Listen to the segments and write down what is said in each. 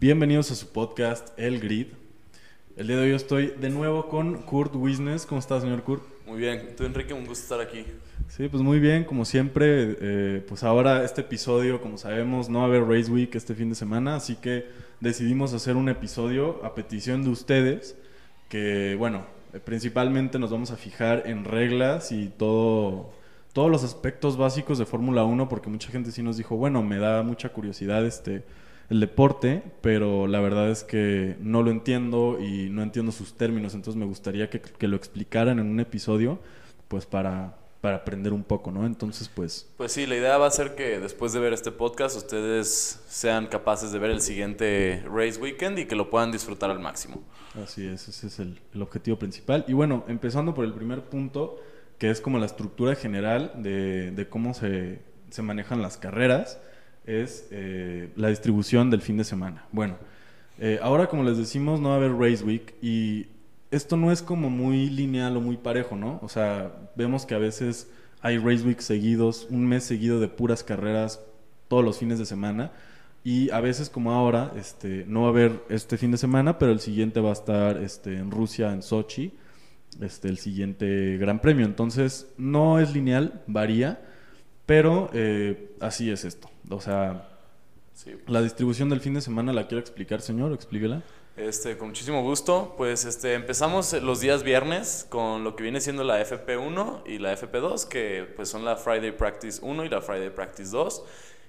Bienvenidos a su podcast El Grid. El día de hoy estoy de nuevo con Kurt Wisnes. ¿Cómo está, señor Kurt? Muy bien. Tú, Enrique, un gusto estar aquí. Sí, pues muy bien, como siempre. eh, pues ahora este episodio, como sabemos, no va a haber Race Week este fin de semana, así que decidimos hacer un episodio a petición de ustedes, que bueno, eh, principalmente nos vamos a fijar en reglas y todo, todos los aspectos básicos de Fórmula 1, porque mucha gente sí nos dijo, bueno, me da mucha curiosidad este el deporte, pero la verdad es que no lo entiendo y no entiendo sus términos, entonces me gustaría que, que lo explicaran en un episodio, pues para, para aprender un poco, ¿no? Entonces, pues, Pues sí, la idea va a ser que después de ver este podcast ustedes sean capaces de ver el siguiente Race Weekend y que lo puedan disfrutar al máximo. así es, ese es el, el objetivo principal. Y bueno, empezando por el primer punto, que es como la estructura general de, de cómo se, se manejan las carreras, es eh, la distribución del fin de semana. Bueno, eh, ahora como les decimos, no va a haber Race Week y esto no es como muy lineal o muy parejo, ¿no? O sea, vemos que a veces hay Race Week seguidos, un mes seguido de puras carreras todos los fines de semana. Y a veces como ahora, este, no va a haber este fin de semana, pero el siguiente va a estar este, en Rusia, en Sochi, este, el siguiente Gran Premio. Entonces, no es lineal, varía, pero eh, así es esto. O sea, Sí. la distribución del fin de semana la quiero explicar, señor, explíquela. Este, con muchísimo gusto. Pues este, empezamos los días viernes con lo que viene siendo la FP1 y la FP2, que pues son la Friday Practice 1 y la Friday Practice 2.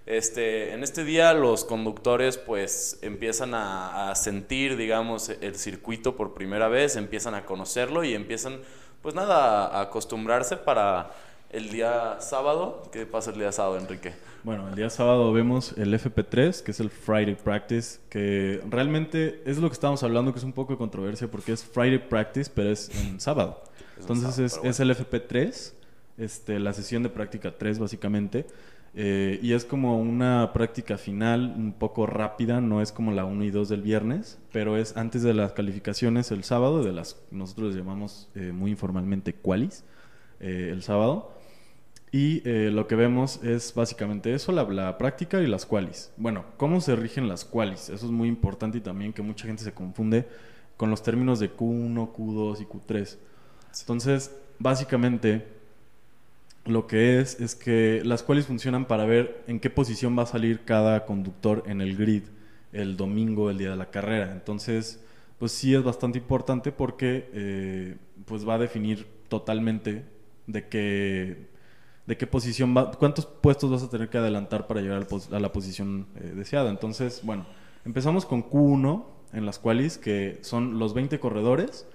Este, en este día los conductores pues empiezan a, a sentir, digamos, el circuito por primera vez, empiezan a conocerlo y empiezan, pues nada, a acostumbrarse para el día sábado. ¿Qué pasa el día sábado, Enrique? Bueno, el día sábado vemos el FP3, que es el Friday Practice, que realmente es lo que estábamos hablando, que es un poco de controversia porque es Friday Practice, pero es en sábado. Es Entonces sábado, es, es el FP3, este, la sesión de práctica 3 básicamente, eh, y es como una práctica final un poco rápida, no es como la 1 y 2 del viernes, pero es antes de las calificaciones el sábado, de las nosotros les llamamos eh, muy informalmente qualis, eh, el sábado. Y eh, lo que vemos es básicamente eso, la, la práctica y las qualis. Bueno, ¿cómo se rigen las qualis? Eso es muy importante y también que mucha gente se confunde con los términos de Q1, Q2 y Q3. Entonces, básicamente, lo que es es que las qualis funcionan para ver en qué posición va a salir cada conductor en el grid el domingo, el día de la carrera. Entonces, pues sí es bastante importante porque eh, pues va a definir totalmente de qué de qué posición va, cuántos puestos vas a tener que adelantar para llegar a la posición eh, deseada. Entonces, bueno, empezamos con Q1 en las qualis, que son los 20 corredores,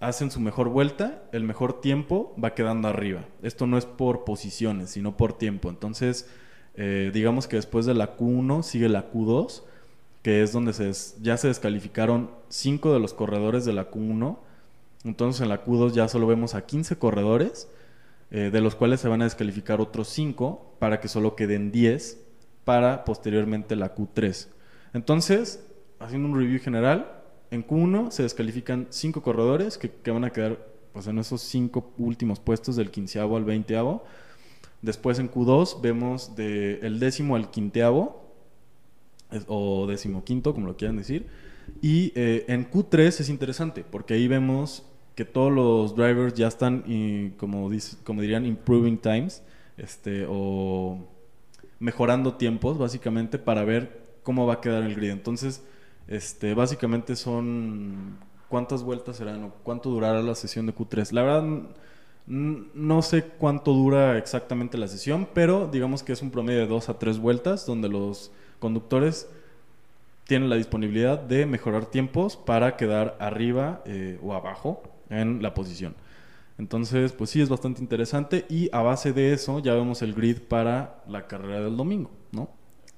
hacen su mejor vuelta, el mejor tiempo va quedando arriba. Esto no es por posiciones, sino por tiempo. Entonces, eh, digamos que después de la Q1 sigue la Q2, que es donde se ya se descalificaron 5 de los corredores de la Q1. Entonces en la Q2 ya solo vemos a 15 corredores, eh, de los cuales se van a descalificar otros 5 para que solo queden 10 para posteriormente la Q3. Entonces, haciendo un review general, en Q1 se descalifican 5 corredores que, van a quedar pues, en esos 5 últimos puestos del quinceavo al veinteavo. Después en Q2 vemos del décimo al quinteavo, o decimoquinto, como lo quieran decir. Y eh, en Q3 es interesante, porque ahí vemos que todos los drivers ya están, como, como dirían, improving times, este, o mejorando tiempos, básicamente, para ver cómo va a quedar el grid. Entonces, este, básicamente son cuántas vueltas serán o cuánto durará la sesión de Q3. La verdad, no sé cuánto dura exactamente la sesión, pero digamos que es un promedio de dos a tres vueltas, donde los conductores tienen la disponibilidad de mejorar tiempos para quedar arriba eh, o abajo en la posición. Entonces, pues sí, es bastante interesante y a base de eso ya vemos el grid para la carrera del domingo, ¿no?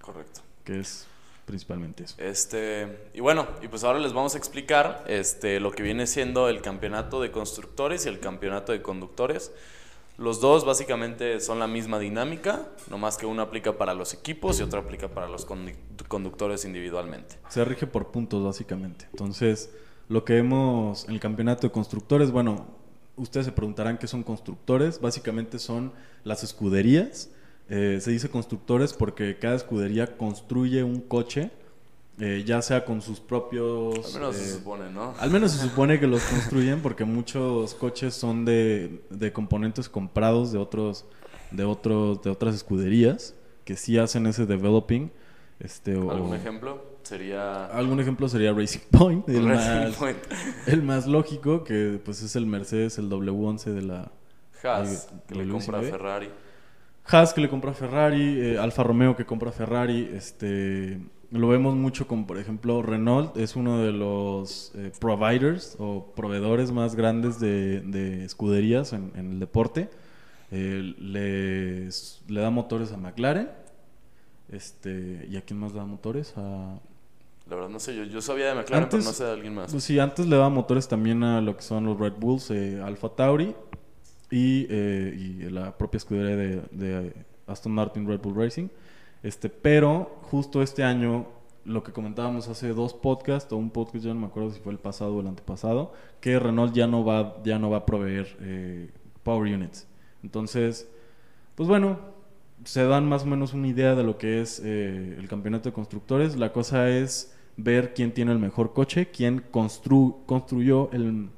Correcto. Que es principalmente eso. Este, y bueno, y pues ahora les vamos a explicar este, lo que viene siendo el campeonato de constructores y el campeonato de conductores. Los dos básicamente son la misma dinámica, nomás que uno aplica para los equipos y otro aplica para los condu- conductores individualmente. Se rige por puntos, básicamente. Entonces, lo que vemos en el campeonato de constructores, bueno, ustedes se preguntarán qué son constructores. Básicamente son las escuderías. Eh, se dice constructores porque cada escudería construye un coche eh, ya sea con sus propios... Al menos se eh, supone, ¿no? Al menos se supone que los construyen porque muchos coches son de, de componentes comprados de otros, de otros, de otras escuderías que sí hacen ese developing. Este, o- ¿Algún ejemplo? Sería... Algún ejemplo sería Racing Point, el, Racing más, Point. el más lógico, que pues es el Mercedes, el W11 de la Haas, que le W19. compra a Ferrari. Haas que le compra a Ferrari, eh, Alfa Romeo que compra a Ferrari, este lo vemos mucho con, por ejemplo, Renault es uno de los eh, providers o proveedores más grandes de, de escuderías en, en el deporte. Eh, le da motores a McLaren, este, ¿y a quién más da motores? A, La verdad no sé, yo, yo sabía de McLaren, Antes- pero no sé de alguien más. Pues sí, antes le daba motores también a lo que son los Red Bulls, eh, Alfa Tauri y, eh, y la propia escudería de, de Aston Martin Red Bull Racing. Este, pero justo este año, lo que comentábamos hace dos podcasts, o un podcast, ya no me acuerdo si fue el pasado o el antepasado, que Renault ya no va, ya no va a proveer eh, Power Units. Entonces, pues bueno, se dan más o menos una idea de lo que es eh, el campeonato de constructores. La cosa es ver quién tiene el mejor coche, quién constru- construyó el,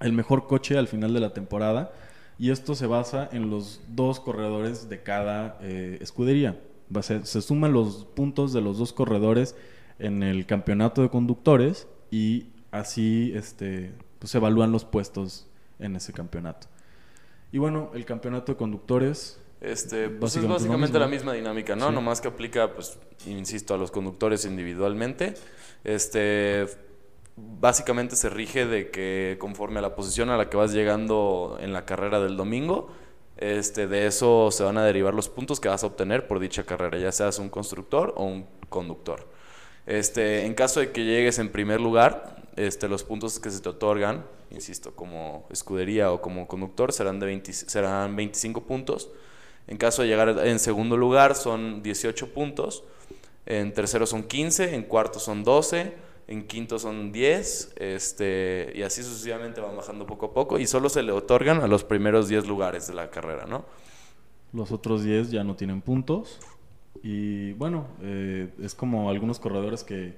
el mejor coche al final de la temporada. Y esto se basa en los dos corredores de cada eh, escudería. Se suman los puntos de los dos corredores en el campeonato de conductores y así este, pues, se evalúan los puestos en ese campeonato. Y bueno, el campeonato de conductores Este, pues es Básicamente la misma dinámica, ¿no? Sí. Nomás que aplica, pues, insisto, a los conductores individualmente. Este, básicamente se rige de que conforme a la posición a la que vas llegando en la carrera del domingo, este, de eso se van a derivar los puntos que vas a obtener por dicha carrera, ya seas un constructor o un conductor. Este, en caso de que llegues en primer lugar, este, los puntos que se te otorgan, insisto, como escudería o como conductor, serán, de 20 serán 25 puntos. En caso de llegar en segundo lugar, son 18 puntos. En tercero son 15, en cuarto son 12, en quinto son 10, este, y así sucesivamente van bajando poco a poco, y solo se le otorgan a los primeros 10 lugares de la carrera, ¿no? Los otros 10 ya no tienen puntos. Y bueno, eh, es como algunos corredores que,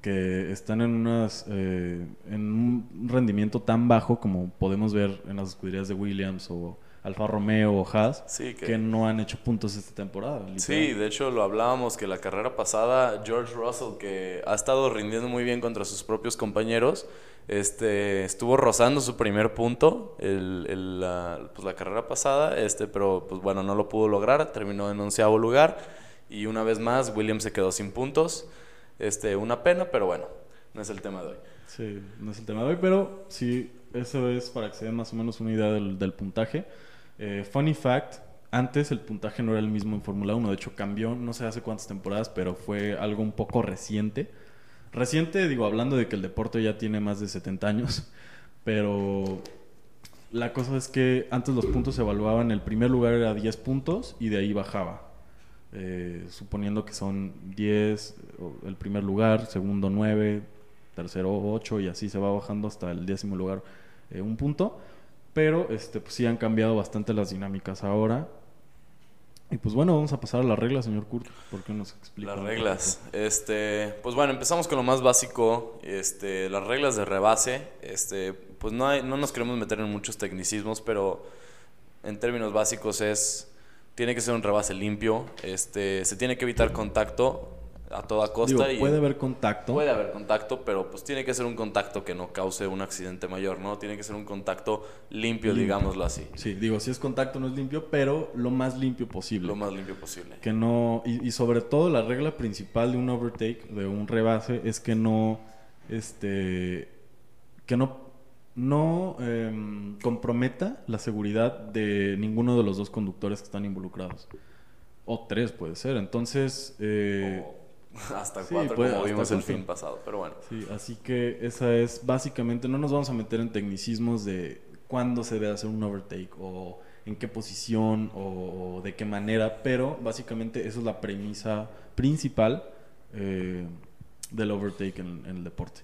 que están en, unas, eh, en un rendimiento tan bajo como podemos ver en las escuderías de Williams o Alfa Romeo o Haas, Sí, que, que- no han hecho puntos esta temporada. literal. Sí, de hecho lo hablábamos que la carrera pasada, George Russell, que ha estado rindiendo muy bien contra sus propios compañeros, este, estuvo rozando su primer punto el, el, la, pues, la carrera pasada, este, pero pues bueno, no lo pudo lograr, terminó en onceavo lugar y una vez más Williams se quedó sin puntos. Este, una pena, pero bueno, no es el tema de hoy. Sí, no es el tema de hoy, pero sí, eso es para que se den más o menos una idea del, del puntaje. Eh, funny fact, antes el puntaje no era el mismo en Fórmula 1, de hecho cambió, no sé hace cuántas temporadas, pero fue algo un poco reciente. Reciente, digo, hablando de que el deporte ya tiene más de 70 años, pero la cosa es que antes los puntos se evaluaban, el primer lugar era 10 puntos y de ahí bajaba. Eh, suponiendo que son 10 o el primer lugar, segundo 9, tercero 8 y así se va bajando hasta el décimo lugar eh, un punto. Pero este, pues, sí han cambiado bastante las dinámicas ahora. Y pues bueno, vamos a pasar a las reglas, señor Kurt. ¿Por qué nos explica? Las reglas. Este, pues bueno, empezamos con lo más básico, este, las reglas de rebase. Este, pues no hay, no nos queremos meter en muchos tecnicismos, pero en términos básicos es tiene que ser un rebase limpio, este, se tiene que evitar contacto a toda costa Digo, y puede haber contacto. puede haber contacto, pero pues tiene que ser un contacto que no cause un accidente mayor, ¿no? Tiene que ser un contacto limpio, Limpio. digámoslo así, Sí, digo, si es contacto no es limpio, pero lo más limpio posible. lo más limpio posible. Que no, y, y sobre todo la regla principal de un overtake, de un rebase, es que no, este, que no, no em, comprometa la seguridad de ninguno de los dos conductores que están involucrados. O tres puede ser. Entonces, eh, hasta sí, cuatro, puede- como hasta vimos el fin pasado, pero bueno. sí, así que esa es básicamente, no nos vamos a meter en tecnicismos de cuándo se debe hacer un overtake o en qué posición o, o de qué manera, pero básicamente esa es la premisa principal eh, del overtake en, en el deporte.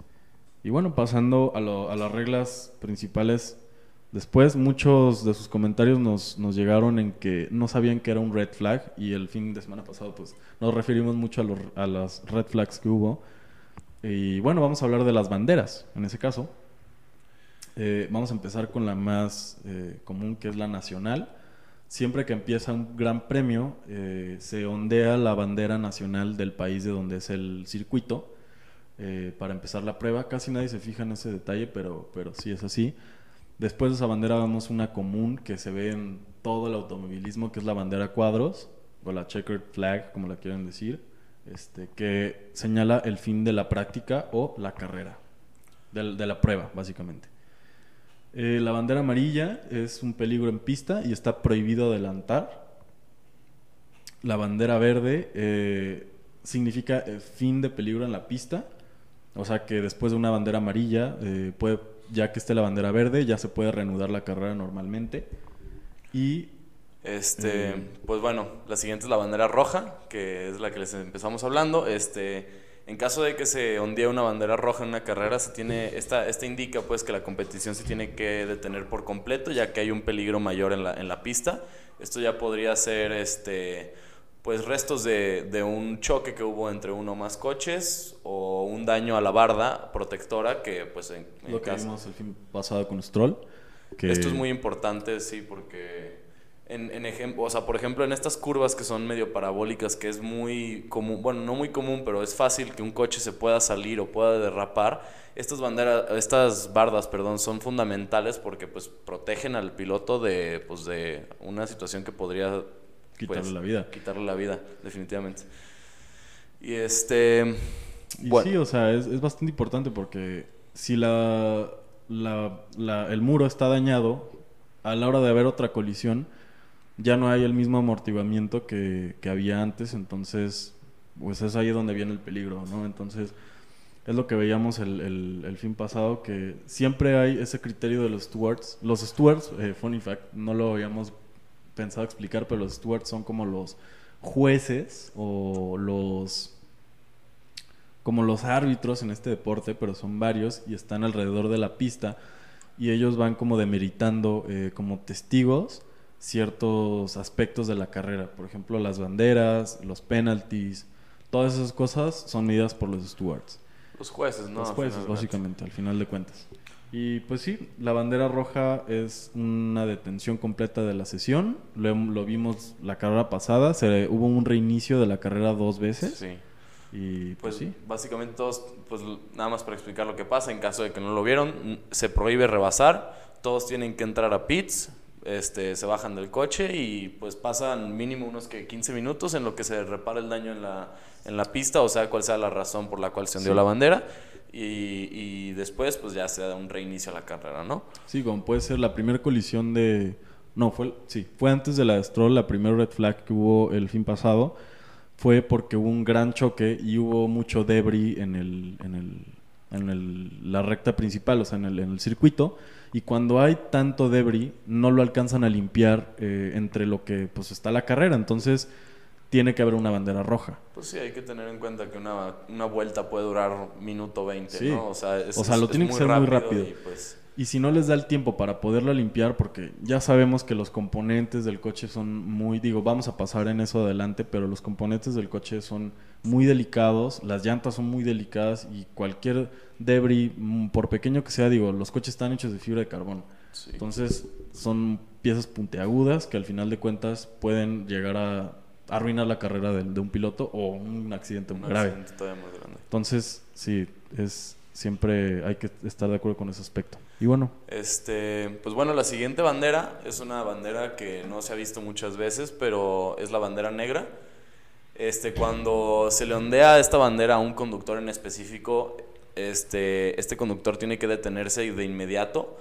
Y bueno, pasando a, lo- a las reglas principales Después muchos de sus comentarios nos, llegaron en que no sabían que era un red flag y el fin de semana pasado pues nos referimos mucho a, los, las red flags que hubo. Y bueno, vamos a hablar de las banderas en ese caso. Eh, vamos a empezar con la más eh, común que es la nacional. Siempre que empieza un gran premio eh, se ondea la bandera nacional del país de donde es el circuito para empezar la prueba. Casi nadie se fija en ese detalle, pero, pero sí es así. Después de esa bandera vemos una común que se ve en todo el automovilismo, que es la bandera cuadros, o la checkered flag, como la quieren decir, este, que señala el fin de la práctica o la carrera, de, la prueba, básicamente. Eh, la bandera amarilla es un peligro en pista y está prohibido adelantar. La bandera verde eh, significa el fin de peligro en la pista, o sea que después de una bandera amarilla eh, puede ya que esté la bandera verde, ya se puede reanudar la carrera normalmente. Y. Este, eh, pues bueno, la siguiente es la bandera roja, que es la que les empezamos hablando. Este, en caso de que se ondee una bandera roja en una carrera, se tiene, esta, esta indica pues que la competición se tiene que detener por completo, ya que hay un peligro mayor en la, en la pista. Esto ya podría ser este pues restos de, de, un choque que hubo entre uno o más coches o un daño a la barda protectora que pues en, lo que vimos el fin pasado con Stroll que... esto es muy importante sí porque en, en ejemplo o sea por ejemplo en estas curvas que son medio parabólicas que es muy común bueno no muy común pero es fácil que un coche se pueda salir o pueda derrapar estas banderas estas bardas perdón son fundamentales porque pues protegen al piloto de pues de una situación que podría Quitarle pues, la vida. Quitarle la vida, definitivamente. Y este. Y sí, o sea, es, es, bastante importante porque si la, la, la, el muro está dañado, a la hora de haber otra colisión, ya no hay el mismo amortiguamiento que, que había antes, entonces, pues es ahí donde viene el peligro, ¿no? Entonces, es lo que veíamos el, el, el, fin pasado, que siempre hay ese criterio de los stewards. Los stewards, eh, funny fact, no lo habíamos pensado explicar, pero los stewards son como los jueces o los como los árbitros en este deporte, pero son varios y están alrededor de la pista y ellos van como demeritando eh, como testigos ciertos aspectos de la carrera, por ejemplo las banderas, los penalties, todas esas cosas son medidas por los stewards. Los jueces, ¿no? Los jueces, básicamente, al final de cuentas. Y pues sí, la bandera roja es una detención completa de la sesión. Lo, lo vimos la carrera pasada, se, hubo un reinicio de la carrera dos veces. Sí. Y pues, pues, sí. Básicamente todos, pues nada más para explicar lo que pasa, en caso de que no lo vieron, se prohíbe rebasar, todos tienen que entrar a pits, este, se bajan del coche y pues pasan mínimo unos que 15 minutos en lo que se repara el daño en la, en la pista, o sea, cuál sea la razón por la cual se hundió la bandera y, y, después pues ya se da un reinicio a la carrera, ¿no? Sí, como puede ser la primera colisión de... No, fue, sí, fue antes de la de Stroll, la primera red flag que hubo el fin pasado, fue porque hubo un gran choque y hubo mucho debris en, el, en, el, en el, la recta principal, o sea, en el, en el circuito, y cuando hay tanto debris no lo alcanzan a limpiar eh, entre lo que pues está la carrera, entonces tiene que haber una bandera roja. Pues sí, hay que tener en cuenta que una, una vuelta puede durar minuto 20, ¿no? O sea, es, o sea lo tiene que ser muy rápido. Y, pues... y, si no les da el tiempo para poderla limpiar, porque ya sabemos que los componentes del coche son muy, digo, vamos a pasar en eso adelante, pero los componentes del coche son muy delicados, las llantas son muy delicadas y cualquier debris, mm, por pequeño que sea, digo, los coches están hechos de fibra de carbón. Entonces son piezas puntiagudas que al final de cuentas pueden llegar a arruinar la carrera de, de un piloto o un accidente muy grave. Entonces, sí, es siempre hay que estar de acuerdo con ese aspecto. Y bueno. Este, pues bueno, la siguiente bandera es una bandera que no se ha visto muchas veces, pero es la bandera negra. Este, cuando se le ondea esta bandera a un conductor en específico, este, este conductor tiene que detenerse de inmediato.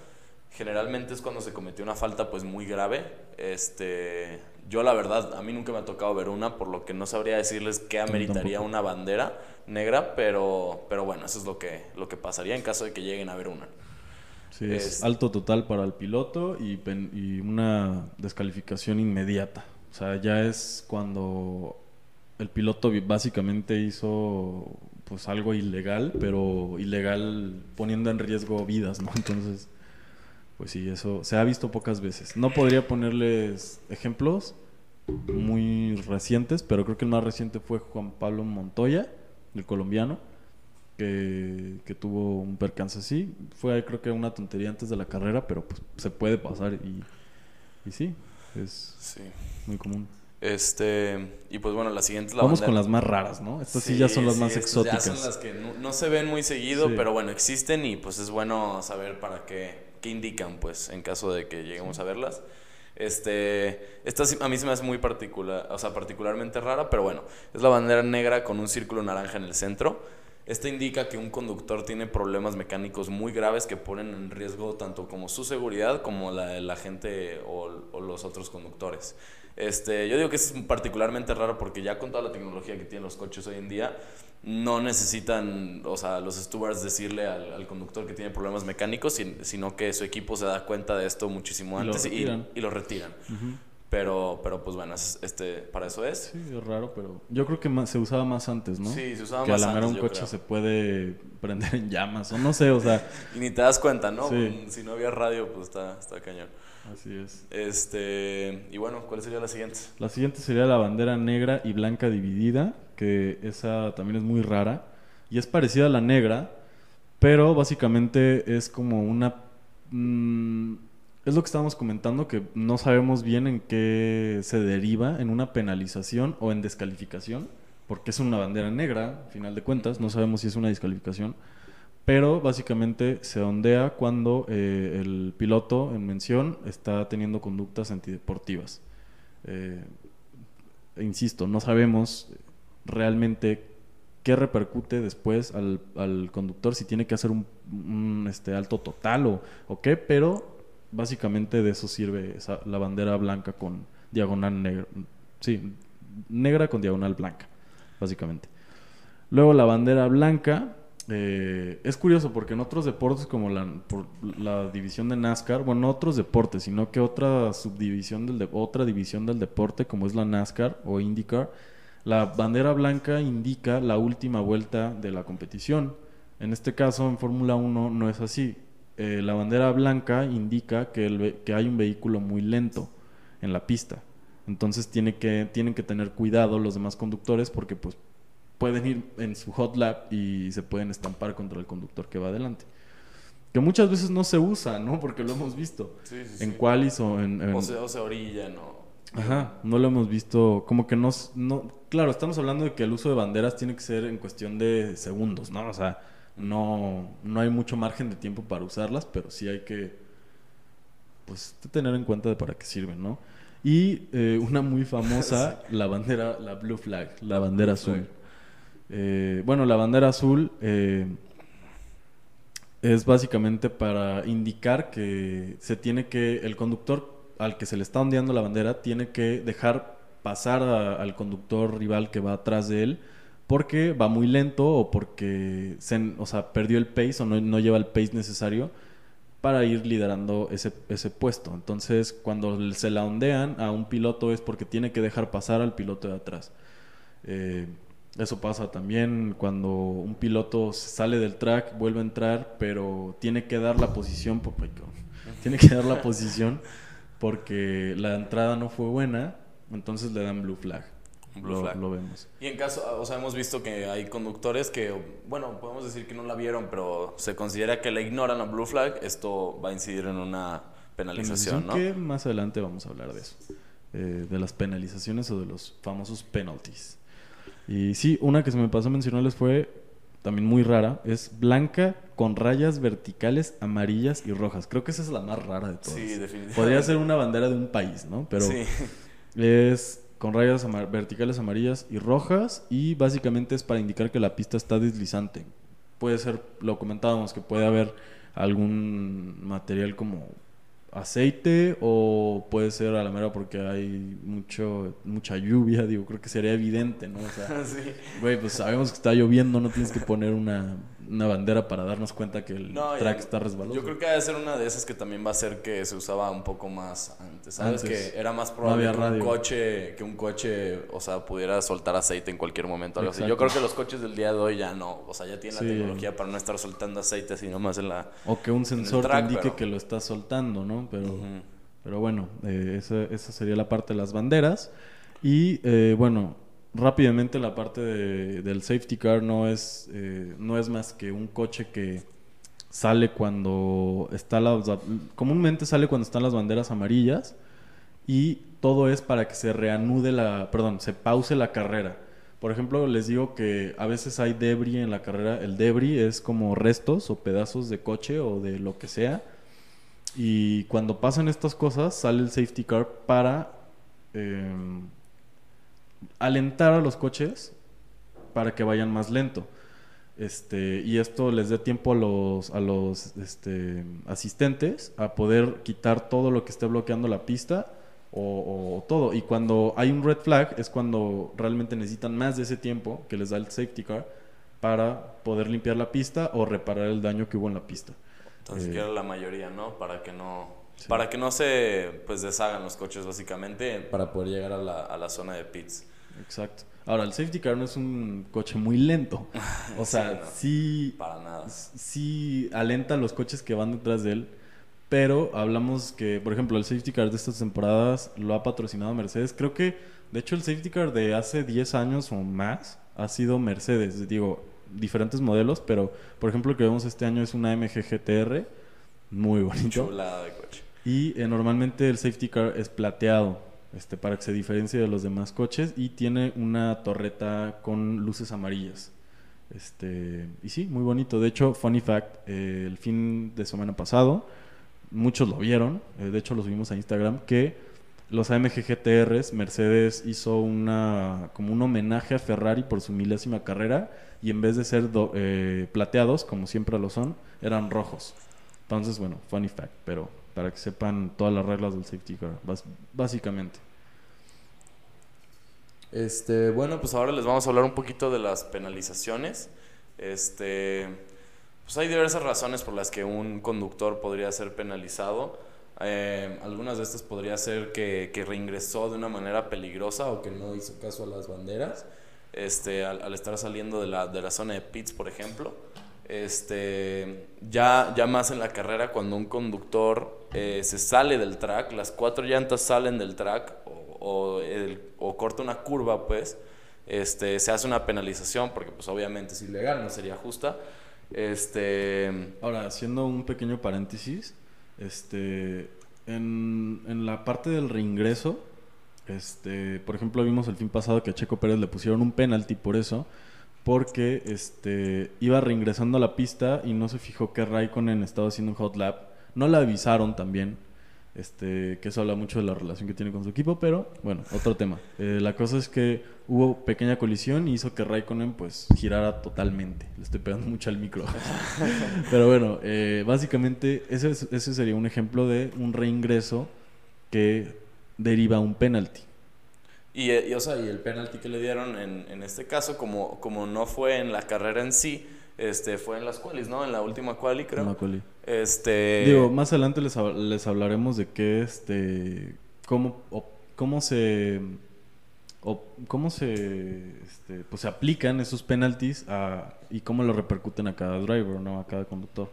Generalmente es cuando se cometió una falta pues muy grave. Este, yo la verdad, a mí nunca me ha tocado ver una, por lo que no sabría decirles qué ameritaría una bandera negra, pero, pero bueno, eso es lo que, lo que pasaría en caso de que lleguen a ver una. Sí, es, alto total para el piloto y, y una descalificación inmediata. O sea, ya es cuando el piloto básicamente hizo pues algo ilegal, pero ilegal poniendo en riesgo vidas, ¿no? Entonces, Pues sí, eso se ha visto pocas veces. No podría ponerles ejemplos muy recientes, pero creo que el más reciente fue Juan Pablo Montoya, el colombiano, que, que tuvo un percance así. Fue creo que una tontería antes de la carrera, pero pues se puede pasar y, y sí, es Sí. muy común. Este, y pues bueno, la siguiente es la Vamos bandera- con las más raras, ¿no? Estas sí, ya son las sí, más exóticas. Ya son las que no, no se ven muy seguido, Sí. pero bueno, existen y pues es bueno saber para qué, qué indican, pues, en caso de que lleguemos a verlas. Este, esta a mí se me hace muy particular, o sea, particularmente rara, pero bueno, es la bandera negra con un círculo naranja en el centro. Esta indica que un conductor tiene problemas mecánicos muy graves que ponen en riesgo tanto como su seguridad como la de la gente o, o los otros conductores. Este, yo digo que es particularmente raro porque ya con toda la tecnología que tienen los coches hoy en día, no necesitan, o sea, los stewards decirle al, al conductor que tiene problemas mecánicos, sin- sino que su equipo se da cuenta de esto muchísimo Y lo antes y, lo retiran. Pero, pero pues bueno, es- este, para eso es. Sí, es raro, pero yo creo que más- se usaba más antes, ¿no? Sí, se usaba que más a la mera antes, un coche creo. se puede prender en llamas, o no sé, o sea, Y ni te das cuenta, ¿no? Sí. Si no había radio, pues está, está cañón. Así es. Este, y bueno, ¿cuál sería la siguiente? La siguiente sería la bandera negra y blanca dividida, que esa también es muy rara y es parecida a la negra, pero básicamente es como una... mm, es lo que estábamos comentando, que no sabemos bien en qué se deriva, en una penalización o en descalificación, porque es una bandera negra, a final de cuentas, no sabemos si es una descalificación, pero básicamente se ondea cuando eh, el piloto en mención está teniendo conductas antideportivas. Eh, insisto, no sabemos realmente qué repercute después al, conductor, si tiene que hacer un, este, alto total o, o qué, pero básicamente de eso sirve la bandera blanca con diagonal negra. Sí, negra con diagonal blanca, básicamente. Luego la bandera blanca. Eh, es curioso porque en otros deportes como la, por la división de NASCAR, bueno, no otros deportes, sino que otra subdivisión del de- otra división del deporte como es la NASCAR o IndyCar, la bandera blanca indica la última vuelta de la competición. En este caso, en Fórmula 1 no es así. Eh, la bandera blanca indica que, que hay un vehículo muy lento en la pista. Entonces tiene que, tienen que tener cuidado los demás conductores porque pues pueden ir en su hot lap y se pueden estampar contra el conductor que va adelante. Que muchas veces no se usa, ¿no? Porque lo hemos visto. Sí, sí, En sí. qualis o en... en- O se, o se orillan, o... Ajá, no lo hemos visto, como que no, no, claro, estamos hablando de que el uso de banderas tiene que ser en cuestión de segundos, ¿no? O sea, no, no hay mucho margen de tiempo para usarlas, pero sí hay que, pues, tener en cuenta de para qué sirven, ¿no? Y eh, una muy famosa, la bandera, la blue flag, la bandera azul. Eh, bueno, la bandera azul eh, es básicamente para indicar que se tiene que, el conductor al que se le está ondeando la bandera tiene que dejar pasar al conductor rival que va atrás de él porque va muy lento o porque se, o sea, perdió el pace o no, lleva el pace necesario para ir liderando ese, ese puesto. Entonces, cuando se la ondean a un piloto es porque tiene que dejar pasar al piloto de atrás. Eh, eso pasa también cuando un piloto sale del track, vuelve a entrar, pero tiene que dar la posición, tiene que dar la posición porque la entrada no fue buena, entonces le dan blue flag. Blue lo, flag. lo vemos. Y en caso, o sea, hemos visto que hay conductores que, bueno, podemos decir que no la vieron, pero se considera que la ignoran la blue flag, esto va a incidir en una penalización, ¿no? Que más adelante vamos a hablar de eso, eh, de las penalizaciones o de los famosos penalties. Y sí, una que se me pasó a mencionarles fue también muy rara, es blanca con rayas verticales amarillas y rojas. Creo que esa es la más rara de todas. Sí, definitivamente. Podría ser una bandera de un país, ¿no? Pero Sí. es con rayas verticales amarillas y rojas y básicamente es para indicar que la pista está deslizante. Puede ser, lo comentábamos, que puede haber algún material como aceite o puede ser a la mera porque hay mucho mucha lluvia, digo, creo que sería evidente, ¿no? O sea, sí. güey, pues sabemos que está lloviendo, no tienes que poner una una bandera para darnos cuenta que el No, track ya- está resbaloso. Yo creo que debe ser una de esas que también va a ser que se usaba un poco más antes. ¿Sabes? Antes. Que era más probable había que un coche, que un coche, o sea, pudiera soltar aceite en cualquier momento. Algo así. Yo creo que los coches del día de hoy ya no. O sea, ya tienen Sí. la tecnología para no estar soltando aceite así nomás en la. O que un sensor track, te indique pero- que lo está soltando, ¿no? Pero, Ujú. pero bueno, eh, esa, esa sería la parte de las banderas. Y eh, bueno, rápidamente la parte de- del safety car no es, eh, no es más que un coche que sale cuando está la, comúnmente sale cuando están las banderas amarillas y todo es para que se reanude la, perdón, se pause la carrera. Por ejemplo, les digo que a veces hay debris en la carrera. El debris es como restos o pedazos de coche o de lo que sea. Y cuando pasan estas cosas, sale el safety car para eh, alentar a los coches para que vayan más lento. Este, y esto les dé tiempo a los, a los este, asistentes a poder quitar todo lo que esté bloqueando la pista o, o todo. Y cuando hay un red flag es cuando realmente necesitan más de ese tiempo que les da el safety car para poder limpiar la pista o reparar el daño que hubo en la pista. Entonces, Eh, que era la mayoría, ¿no? Para que no. Sí. Para que no se pues deshagan los coches, básicamente, para poder llegar a la, a la zona de pits. Exacto. Ahora, el safety car no es un coche muy lento. O sea, Sí, no. sí, Para nada. sí alenta a los coches que van detrás de él. Pero hablamos que, por ejemplo, el safety car de estas temporadas lo ha patrocinado Mercedes. Creo que, de hecho, el safety car de hace 10 años o más ha sido Mercedes. Digo, diferentes modelos, pero, por ejemplo, el que vemos este año es una MG GTR. Muy bonito. Chulada de coche. Y eh, normalmente el safety car es plateado, este, para que se diferencie de los demás coches y tiene una torreta con luces amarillas. Este, y sí, muy bonito. De hecho, funny fact, eh, el fin de semana pasado, muchos lo vieron, eh, de hecho lo subimos a Instagram, que los AMG GTRs, Mercedes hizo una, como un homenaje a Ferrari por su milésima carrera y en vez de ser do- plateados, como siempre lo son, eran rojos. Entonces, bueno, funny fact, pero para que sepan todas las reglas del safety car, básicamente. Este, bueno, pues ahora les vamos a hablar un poquito de las penalizaciones. Este, pues hay diversas razones por las que un conductor podría ser penalizado. Eh, algunas de estas podría ser que, que reingresó de una manera peligrosa o que no hizo caso a las banderas, este, al, al estar saliendo de la, de la zona de pits, por ejemplo. Este, ya, ya más en la carrera, cuando un conductor eh, se sale del track, las cuatro llantas salen del track o, el- o corta una curva, pues, este, se hace una penalización porque pues obviamente es ilegal, no sería justa. Este, Ahora, haciendo un pequeño paréntesis, este, en, en la parte del reingreso, este, por ejemplo, vimos el fin pasado que a Checo Pérez le pusieron un penalti por eso, porque este, iba reingresando a la pista y no se fijó que Raikkonen estaba haciendo un hot lap. No le avisaron también, este, que eso habla mucho de la relación que tiene con su equipo, pero bueno, otro tema. Eh, la cosa es que hubo pequeña colisión y hizo que Raikkonen pues girara totalmente. Le estoy pegando mucho al micro. pero bueno, eh, básicamente ese, es- ese sería un ejemplo de un reingreso que deriva un penalti. Y, eh, y, o sea, y el penalti que le dieron en, en este caso, como, como no fue en la carrera en sí, este, fue en las qualis, ¿no? En la última quali, creo. Una coli. Este... Digo, más adelante les, les hablaremos de qué, este, cómo, o- cómo se, o cómo se, este, pues se aplican esos penaltis a, y cómo lo repercuten a cada driver, ¿no? A cada conductor.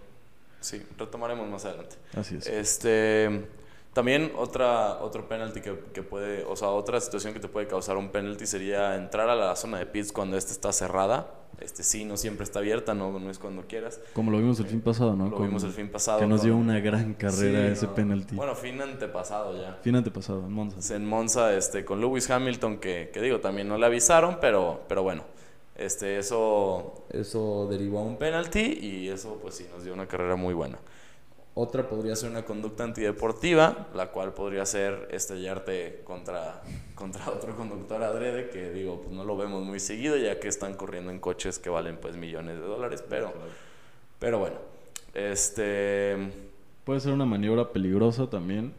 Sí, retomaremos más adelante. Así es. Este, también otra, otro penalti que, que puede, o sea, otra situación que te puede causar un penalti sería entrar a la zona de pits cuando esta está cerrada. Este sí, no siempre está abierta, no, no es cuando quieras. Como lo vimos el fin pasado, ¿no? Lo Con- vimos el fin pasado. Que nos dio una gran carrera Sí, ese no. penalti. Bueno, fin antepasado ya. Fin antepasado, en Monza. En Monza este, con Lewis Hamilton, que, que digo, también no le avisaron, pero, pero bueno, este, eso, eso derivó a un penalty y eso pues sí nos dio una carrera muy buena. Otra podría ser una conducta antideportiva, la cual podría ser estrellarte contra, contra otro conductor adrede, que digo, pues no lo vemos muy seguido, ya que están corriendo en coches que valen pues millones de dólares, pero, pero bueno, este... Puede ser una maniobra peligrosa también,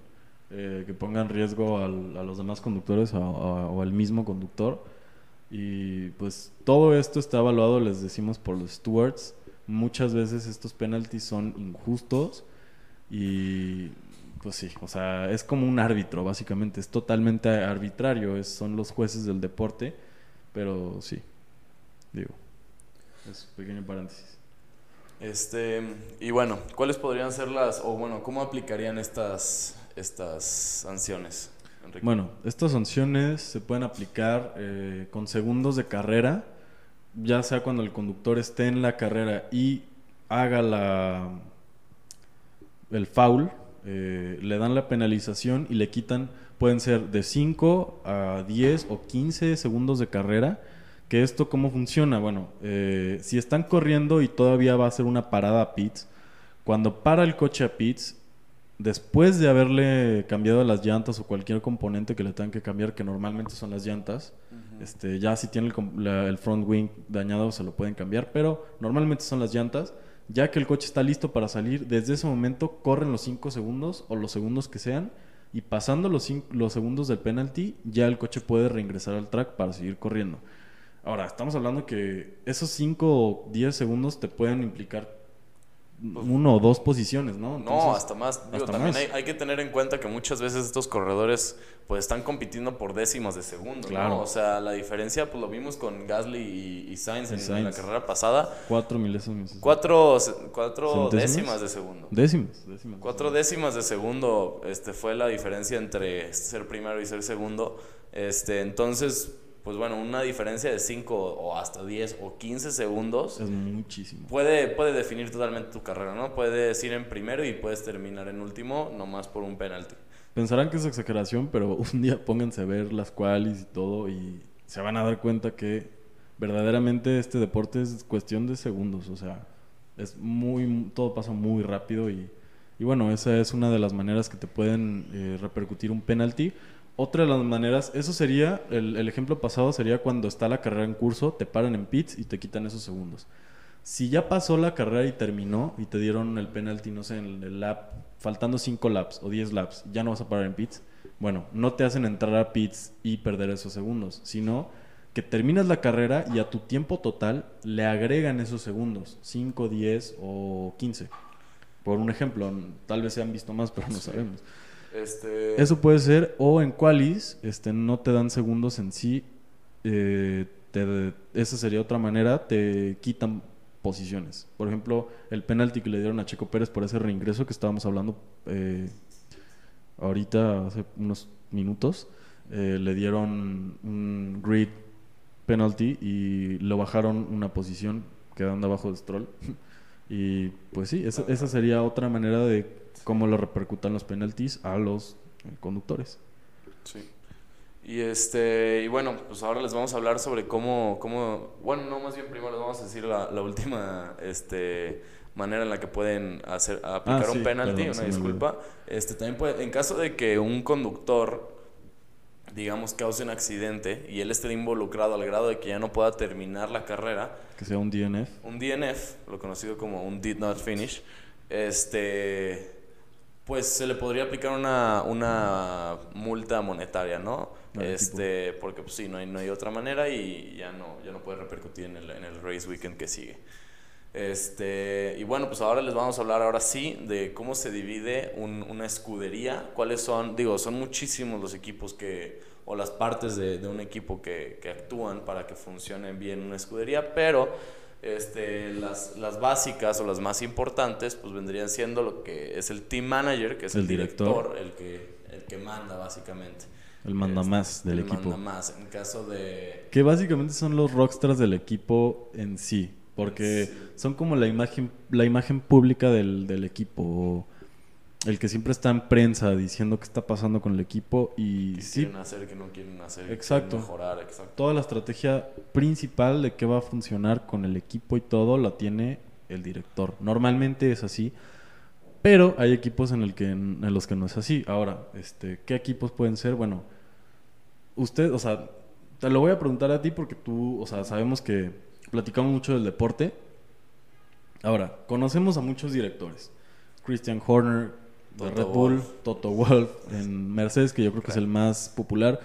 eh, que ponga en riesgo al- a los demás conductores a- a- o al mismo conductor. Y pues todo esto está evaluado, les decimos, por los stewards, muchas veces estos penaltis son injustos y pues sí, o sea, es como un árbitro básicamente, es totalmente arbitrario, es, son los jueces del deporte, pero sí, digo, es un pequeño paréntesis. Este, y bueno, ¿cuáles podrían ser las, o bueno, cómo aplicarían estas, estas sanciones? Enrique? Bueno, estas sanciones se pueden aplicar eh, con segundos de carrera, ya sea cuando el conductor esté en la carrera y haga la el foul, eh, le dan la penalización y le quitan, pueden ser de 5 a 10 o 15 segundos de carrera. Que esto, ¿cómo funciona? Bueno, eh, si están corriendo y todavía va a ser una parada a pits, cuando para el coche a pits, después de haberle cambiado las llantas o cualquier componente que le tengan que cambiar, que normalmente son las llantas, este, ya si tiene el, com- la- el front wing dañado se lo pueden cambiar, pero normalmente son las llantas. Ya que el coche está listo para salir, desde ese momento corren los 5 segundos o los segundos que sean y pasando los, los segundos del penalty, ya el coche puede reingresar al track para seguir corriendo. Ahora, estamos hablando que esos 5 o 10 segundos te pueden implicar uno o dos posiciones, ¿no? no, hasta más. Digo, hasta también más. Hay, hay que tener en cuenta que muchas veces estos corredores pues están compitiendo por décimas de segundo, Claro. ¿no? O sea, la diferencia pues lo vimos con Gasly y, y Sainz, en, Y en la Sainz. carrera pasada. Cuatro milésimos. Cuatro, cuatro décimas de segundo. Décimas. décimas. Cuatro décimas de segundo este, fue la diferencia entre ser primero y ser segundo. Este, entonces, pues bueno, una diferencia de 5 o hasta 10 o 15 segundos Es muchísimo. puede, puede definir totalmente tu carrera, ¿no? Puedes ir en primero y puedes terminar en último nomás por un penalti. Pensarán que es exageración, pero un día pónganse a ver las qualis y todo y se van a dar cuenta que verdaderamente este deporte es cuestión de segundos. O sea, es muy, todo pasa muy rápido y, y bueno, esa es una de las maneras que te pueden eh, repercutir un penalti. Otra de las maneras, eso sería, el, el ejemplo pasado sería cuando está la carrera en curso, te paran en pits y te quitan esos segundos. Si ya pasó la carrera y terminó y te dieron el penalti, no sé, en el lap, faltando 5 laps o 10 laps, ya no vas a parar en pits. Bueno, no te hacen entrar a pits y perder esos segundos, sino que terminas la carrera y a tu tiempo total le agregan esos segundos, 5, 10 o 15. Por un ejemplo, tal vez se han visto más, pero no sabemos. Este, Eso puede ser, o en qualis, este, no te dan segundos en sí. eh, te- esa sería otra manera, te quitan posiciones. Por ejemplo, el penalti que le dieron a Checo Pérez por ese reingreso que estábamos hablando eh, ahorita, hace unos minutos, eh, le dieron un grid penalty y lo bajaron una posición quedando abajo de Stroll. y pues sí, esa, esa sería otra manera de cómo lo repercutan los penaltis a los eh, conductores. Sí. Y este, y bueno, pues ahora les vamos a hablar sobre cómo, cómo bueno, no, más bien primero les vamos a decir la, la última este, manera en la que pueden hacer, aplicar Ah, sí, un penalti, perdón, una disculpa. Este, también puede, en caso de que un conductor, digamos, cause un accidente y él esté involucrado al grado de que ya no pueda terminar la carrera, Que sea un DNF. un DNF, lo conocido como un did not finish, este, pues se le podría aplicar una, una multa monetaria, ¿no? Este, porque pues sí, no hay, no hay otra manera y ya no, ya no puede repercutir en el, en el race weekend que sigue. Este, y bueno, pues ahora les vamos a hablar ahora sí de cómo se divide un- una escudería, cuáles son, digo, son muchísimos los equipos que, o las partes de, de un equipo que, que actúan para que funcione bien una escudería, pero este, las, las básicas o las más importantes pues vendrían siendo lo que es el team manager, que es el, El director, director. el, que, el que manda básicamente. El manda Este, más del el equipo. manda más, en caso de... Que básicamente son los rockstars del equipo en sí. Porque Sí. son como la imagen, la imagen pública del, del equipo. El que siempre está en prensa diciendo qué está pasando con el equipo. Y que sí, quieren hacer, que no quieren hacer, Exacto. quieren mejorar, exacto. toda la estrategia principal de qué va a funcionar con el equipo y todo la tiene el director. Normalmente es así, pero hay equipos en, el que, en los que no es así. Ahora, este, ¿qué equipos pueden ser? Bueno, usted, o sea, te lo voy a preguntar a ti porque tú, o sea, sabemos que platicamos mucho del deporte. Ahora, conocemos a muchos directores. Christian Horner de Red Bull. Toto Wolff en Mercedes, que yo creo que es el más popular.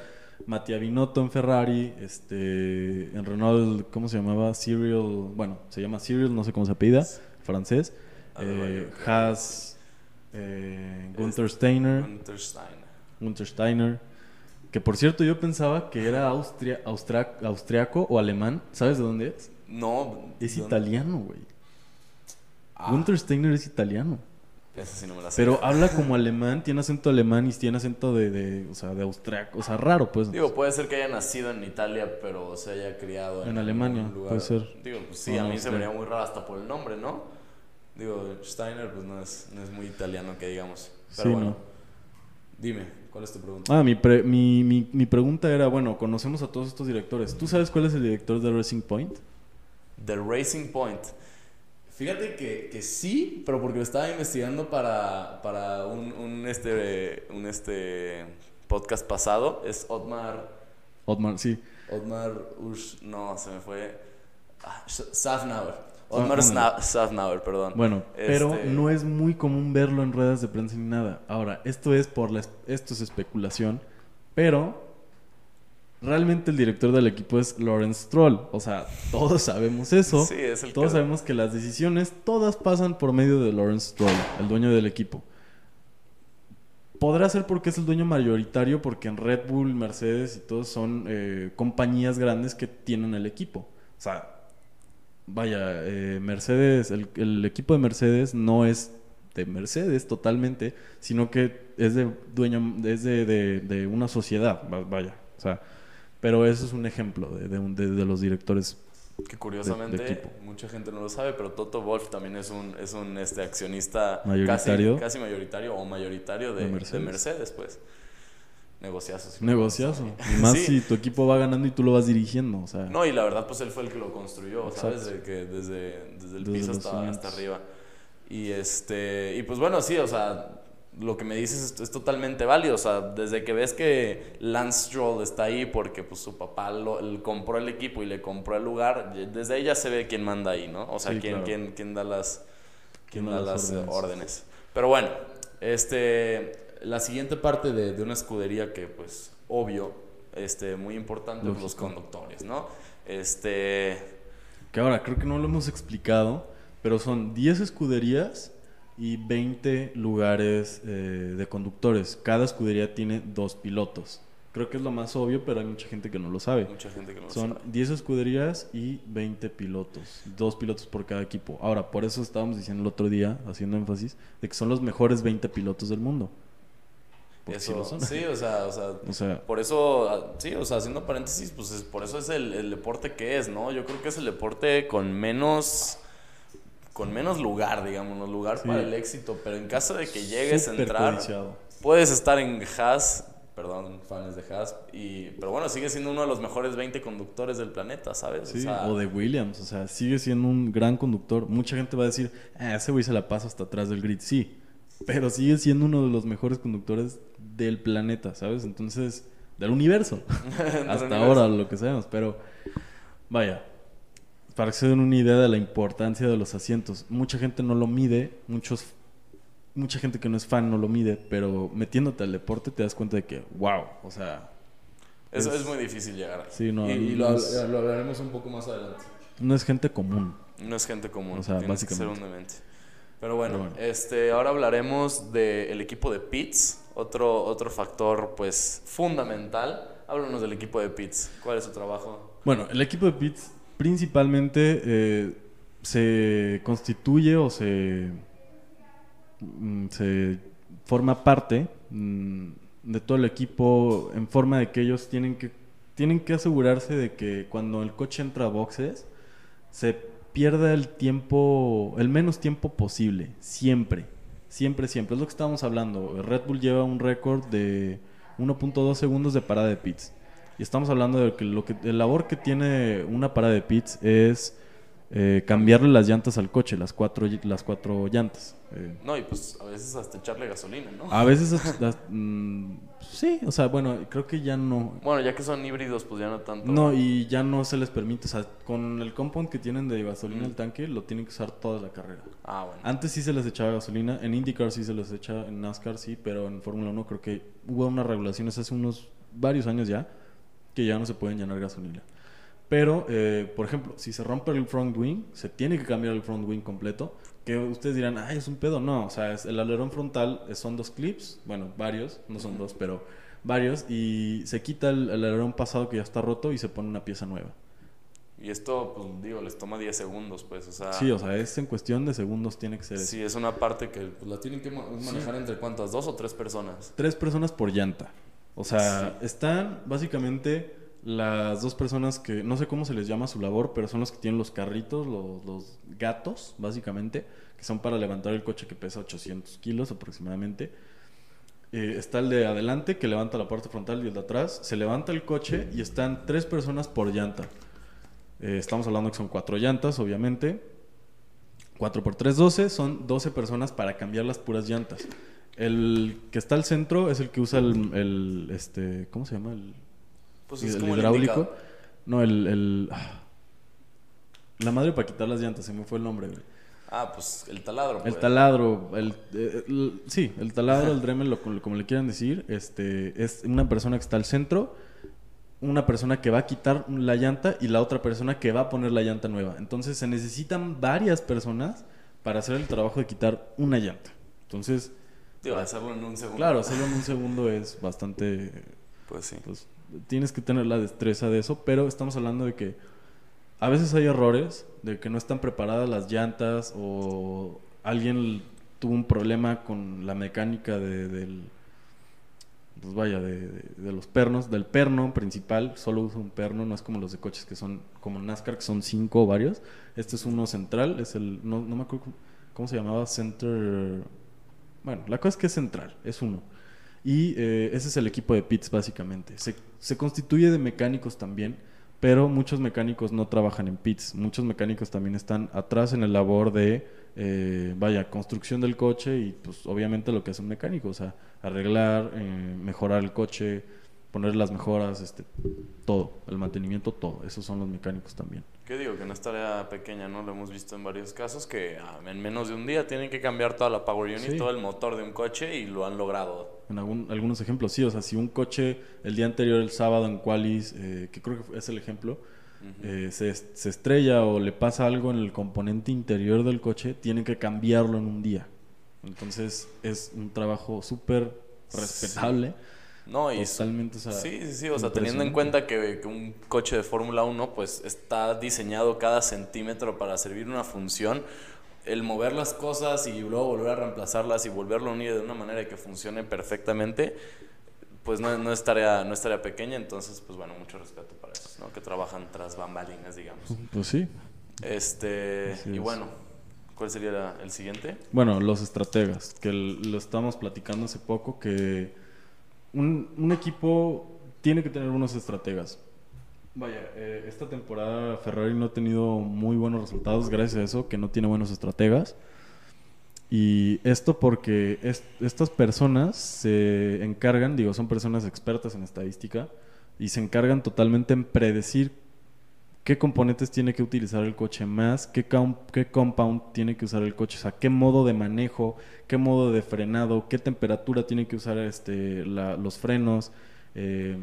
Mattia Binotto en Ferrari, este, en Renault, ¿cómo se llamaba? Cyril, bueno, se llama Cyril, no sé cómo se apellida, francés. Eh. Haas, eh, Gunther Steiner, Gunther Steiner. Gunther Steiner, que por cierto yo pensaba que era austria, austra- austriaco o alemán, ¿sabes de dónde es? No. Es italiano, güey. Ah, Gunther Steiner es italiano. Esa sí no me la sé. Pero habla como alemán, tiene acento alemán y tiene acento de, de o sea, de austriaco, o sea, raro, pues. Digo, puede ser que haya nacido en Italia, pero se haya criado en, En Alemania, lugar. puede ser. Digo, pues sí, a no mí se me haría muy raro hasta por el nombre, ¿no? Digo, Steiner, pues no es, no es muy italiano que digamos. Pero Sí, bueno, no. dime, ¿cuál es tu pregunta? Ah, mi, pre- mi, mi, mi pregunta era, bueno, conocemos a todos estos directores. ¿Tú sabes cuál es el director de Racing Point? The Racing Point. Fíjate que, que sí, pero porque lo estaba investigando para, para un, un, este, un este podcast pasado. Es Otmar. Otmar, sí. Otmar Ush. No, se me fue. Ah, Safnauer. Otmar Ah, Sna- Safnauer, perdón. Bueno, pero Este- no es muy común verlo en ruedas de prensa ni nada. Ahora, esto es por la, es- esto es especulación, pero realmente el director del equipo es Lawrence Stroll. O sea, todos sabemos eso. Sí, es el Todos sabemos que las decisiones todas pasan por medio de Lawrence Stroll, el dueño del equipo. Podrá ser porque es el dueño mayoritario, porque en Red Bull, Mercedes y todos son eh, compañías grandes que tienen el equipo. O sea, vaya, eh, Mercedes, el, el equipo de Mercedes no es de Mercedes totalmente, sino que es de dueño, es de, de- de una sociedad, va- vaya. O sea, pero eso es un ejemplo de, de un- de- de los directores Que curiosamente de mucha gente no lo sabe, pero Toto Wolf también es un, es un este, accionista Mayoritario. Casi, casi mayoritario o mayoritario de, De de Mercedes. Mercedes. pues. Negociazos. Negociazo. Y más Sí. si tu equipo va ganando y tú lo vas dirigiendo. O sea, No, y la verdad, pues él fue el que lo construyó, Exacto. ¿sabes? De que desde, desde el Desde piso hasta, hasta arriba. Y este, y pues bueno, sí, o sea, lo que me dices es, es totalmente válido. O sea, desde que ves que Lance Stroll está ahí porque pues su papá lo, él compró el equipo y le compró el lugar, desde ahí ya se ve quién manda ahí, ¿no? O sea, Sí, quién, claro. quién, quién da las, quién da las eh, órdenes. órdenes. Pero bueno, este, la siguiente parte de, de una escudería que pues obvio, este, muy importante, pues, los Lógico. conductores, ¿no? Este, que ahora creo que no lo hemos explicado, pero son 10 escuderías y 20 lugares eh, de conductores. Cada escudería tiene dos pilotos. Creo que es lo más obvio, pero hay mucha gente que no lo sabe. mucha gente que no lo Son sabe. 10 escuderías y 20 pilotos. Dos pilotos por cada equipo. Ahora, por eso estábamos diciendo el otro día, haciendo énfasis, de que son los mejores 20 pilotos del mundo. Porque sí Eso, lo son. sí, o sea, o sea, O sea, por eso, ah, sí, o sea, haciendo paréntesis, pues es- por eso es el, el deporte que es, ¿no? Yo creo que es el deporte con menos, con menos lugar, digamos, lugar Sí. para el éxito, pero en caso de que llegues a entrar, codiciado. puedes estar en Haas, perdón, fans de Haas, y, pero bueno, sigue siendo uno de los mejores 20 conductores del planeta, ¿sabes? Sí, sea, o de Williams, o sea, sigue siendo un gran conductor. Mucha gente va a decir, ah, ese güey se la pasa hasta atrás del grid, sí, pero sigue siendo uno de los mejores conductores del planeta, ¿sabes? Entonces, del universo, del hasta universo. ahora lo que sabemos, pero vaya, para que se den una idea de la importancia de los asientos, mucha gente no lo mide, muchos, mucha gente que no es fan no lo mide, pero metiéndote al deporte te das cuenta de que, wow, o sea, Eso es- es muy difícil llegar. ahí. Sí, no, y, y lo, es- lo hablaremos un poco más adelante. no es gente común. No es gente común, O sea, tienes que ser básicamente. un demente. Pero bueno, Pero bueno. este, ahora hablaremos del equipo de Pits, otro, otro factor pues fundamental. Háblanos del equipo de Pits. ¿Cuál es su trabajo? Bueno, el equipo de Pits principalmente eh, se constituye o se, mm, se forma parte mm, de todo el equipo en forma de que ellos tienen que, tienen que asegurarse de que cuando el coche entra a boxes se pierda el tiempo, el menos tiempo posible, siempre, siempre, siempre. Es lo que estábamos hablando. Red Bull lleva un récord de 1.2 segundos de parada de pits. Y estamos hablando de que lo que el labor que tiene una parada de pits es eh, cambiarle las llantas al coche, las cuatro, las cuatro llantas. Eh, No, y pues a veces hasta echarle gasolina, ¿no? a veces, las- mm, sí, o sea, bueno, creo que ya no. Bueno, ya que son híbridos, pues ya no tanto. No, y ya no se les permite, o sea, con el compound que tienen de gasolina Mm. el tanque, lo tienen que usar toda la carrera. Ah, bueno. Antes sí se les echaba gasolina, en IndyCar sí se les echa, en NASCAR sí, pero en Fórmula 1 creo que hubo unas regulaciones hace unos varios años ya, que ya no se pueden llenar gasolina. Pero, eh, por ejemplo, si se rompe el front wing, se tiene que cambiar el front wing completo. Que ustedes dirán, ay, es un pedo. No, o sea, es el alerón frontal eh, son dos clips, bueno, varios, no son dos, pero varios, y se quita el, el alerón pasado que ya está roto y se pone una pieza nueva. Y esto, pues digo, les toma 10 segundos, pues, o sea... Sí, o sea, es en cuestión de segundos tiene que ser eso. Sí, es una parte que pues, la tienen que ma- manejar entre cuántas, dos o tres personas. Tres personas por llanta. O sea, están básicamente las dos personas que, no sé cómo se les llama su labor, pero son los que tienen los carritos, los, los gatos, básicamente, que son para levantar el coche que pesa 800 kilos aproximadamente. Eh, está el de adelante que levanta la parte frontal y el de atrás. Se levanta el coche y están tres personas por llanta. Eh, estamos hablando que son cuatro llantas, obviamente. 4 por 3, 12. Son 12 personas para cambiar las puras llantas. El que está al centro es el que usa el, el, este, ¿cómo se llama? El, Pues es el como hidráulico. no, el, el- ah. la madre para quitar las llantas, se me fue el nombre, güey. Ah, pues el taladro. El pues. taladro, el, eh, el- sí, el taladro, el Dremel, lo- como le quieran decir, este, es una persona que está al centro, una persona que va a quitar la llanta y la otra persona que va a poner la llanta nueva. Entonces se necesitan varias personas para hacer el trabajo de quitar una llanta. Entonces, Digo, hacerlo en un segundo. claro, hacerlo en un segundo es bastante Pues sí. pues tienes que tener la destreza de eso, pero estamos hablando de que a veces hay errores, de que no están preparadas las llantas o alguien tuvo un problema con la mecánica de, del, pues vaya, de, de- de los pernos, del perno principal, solo usa un perno, no es como los de coches que son como NASCAR, que son cinco o varios. Este es uno central, es el, no, no me acuerdo cómo, cómo se llamaba, Center... Bueno, la cosa es que es central, es uno. Y eh, ese es el equipo de pits básicamente. Se, constituye de mecánicos también, pero muchos mecánicos no trabajan en pits. Muchos mecánicos también están atrás en el labor de, eh, vaya, construcción del coche y pues obviamente lo que es un mecánico, o sea, arreglar, eh, mejorar el coche, poner las mejoras, este, todo, el mantenimiento, todo. Esos son los mecánicos también. ¿Qué digo? Que no es tarea pequeña, ¿no? Lo hemos visto en varios casos que ah, en menos de un día tienen que cambiar toda la power unit, Sí. todo el motor de un coche y lo han logrado. En algún- algunos ejemplos, sí, o sea, si un coche el día anterior, el sábado en Qualis, eh, que creo que es el ejemplo, eh, se, se estrella o le pasa algo en el componente interior del coche, tienen que cambiarlo en un día. Entonces es un trabajo súper respetable. No, y Totalmente, o sea, sí, sí, sí, o sea, teniendo en cuenta que, que un coche de Fórmula 1 pues está diseñado cada centímetro para servir una función, el mover las cosas y luego volver a reemplazarlas y volverlo a unir de una manera que funcione perfectamente, pues no, no es tarea no es tarea pequeña, entonces pues bueno, mucho respeto para esos, ¿no? Que trabajan tras bambalinas, digamos. Pues sí. Este, Así y es. bueno, ¿cuál sería la- el siguiente? Bueno, los estrategas, que lo estamos platicando hace poco, que un, equipo tiene que tener unos estrategas. Vaya, eh, esta temporada Ferrari no ha tenido muy buenos resultados gracias a eso, que no tiene buenos estrategas. Y esto porque es- estas personas se encargan, digo, son personas expertas en estadística, y se encargan totalmente en predecir qué componentes tiene que utilizar el coche más, qué, com- qué compound tiene que usar el coche, o sea, qué modo de manejo, qué modo de frenado, qué temperatura tiene que usar este, la- los frenos, eh,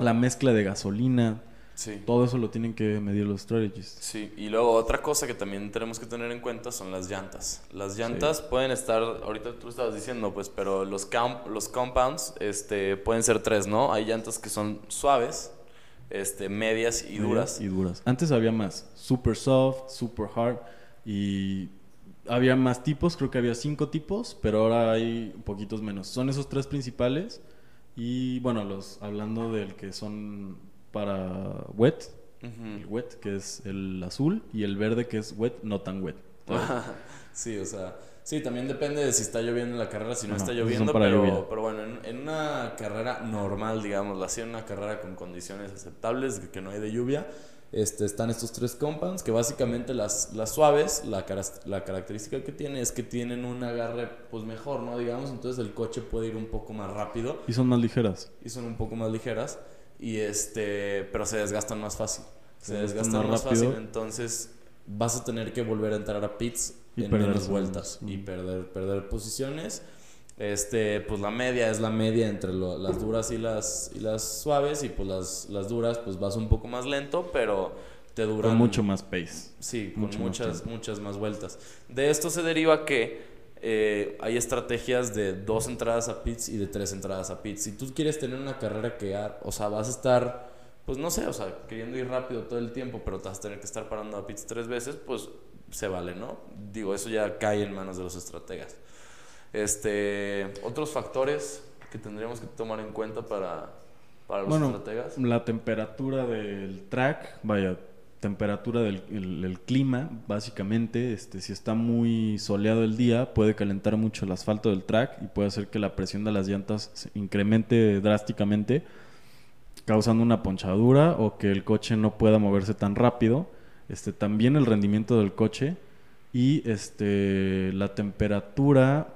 la mezcla de gasolina, sí. todo eso lo tienen que medir los strategists. Sí, y luego otra cosa que también tenemos que tener en cuenta son las llantas. Las llantas pueden estar, ahorita tú estabas diciendo, pues, pero los, camp- los compounds este, pueden ser tres, ¿no? Hay llantas que son suaves, este, medias y duras. Y duras. Antes había más, super soft, super hard, y había más tipos, creo que había cinco tipos, pero ahora hay poquitos menos. Son esos tres principales, y bueno, los hablando del que son para wet, el wet que es el azul, y el verde que es wet, no tan wet. sí, o sea, sí, también depende de si está lloviendo en la carrera, si no está lloviendo, pero, pero bueno, en, en una carrera normal, digamos, así en una carrera con condiciones aceptables, que no hay de lluvia, este, están estos tres compounds, que básicamente las, las suaves, la, caras- la característica que tiene es que tienen un agarre pues mejor, ¿no? Digamos, entonces el coche puede ir un poco más rápido Y son más ligeras. y son un poco más ligeras, y este, pero se desgastan más fácil. Se Se desgastan más más fácil, entonces vas a tener que volver a entrar a pits Y en perder menos vueltas y perder, perder posiciones. Este, pues la media es la media entre lo- las duras y las, y las suaves. Y pues las, las duras, pues vas un poco más lento, pero te duran. Con mucho más pace. Sí, con mucho más muchas, tiempo. muchas más vueltas. De esto se deriva que eh, hay estrategias de dos entradas a pits y de tres entradas a pits. Si tú quieres tener una carrera que, ah, o sea, vas a estar, pues no sé, o sea, queriendo ir rápido todo el tiempo, pero te vas a tener que estar parando a pits tres veces, pues se vale, ¿no? Digo, eso ya cae en manos de los estrategas. Este, otros factores que tendríamos que tomar en cuenta para, para los Bueno, estrategas. la temperatura del track, vaya, temperatura del el- el clima, básicamente, este, si está muy soleado el día, puede calentar mucho el asfalto del track y puede hacer que la presión de las llantas se incremente drásticamente, causando una ponchadura o que el coche no pueda moverse tan rápido. Este, también el rendimiento del coche y este, la temperatura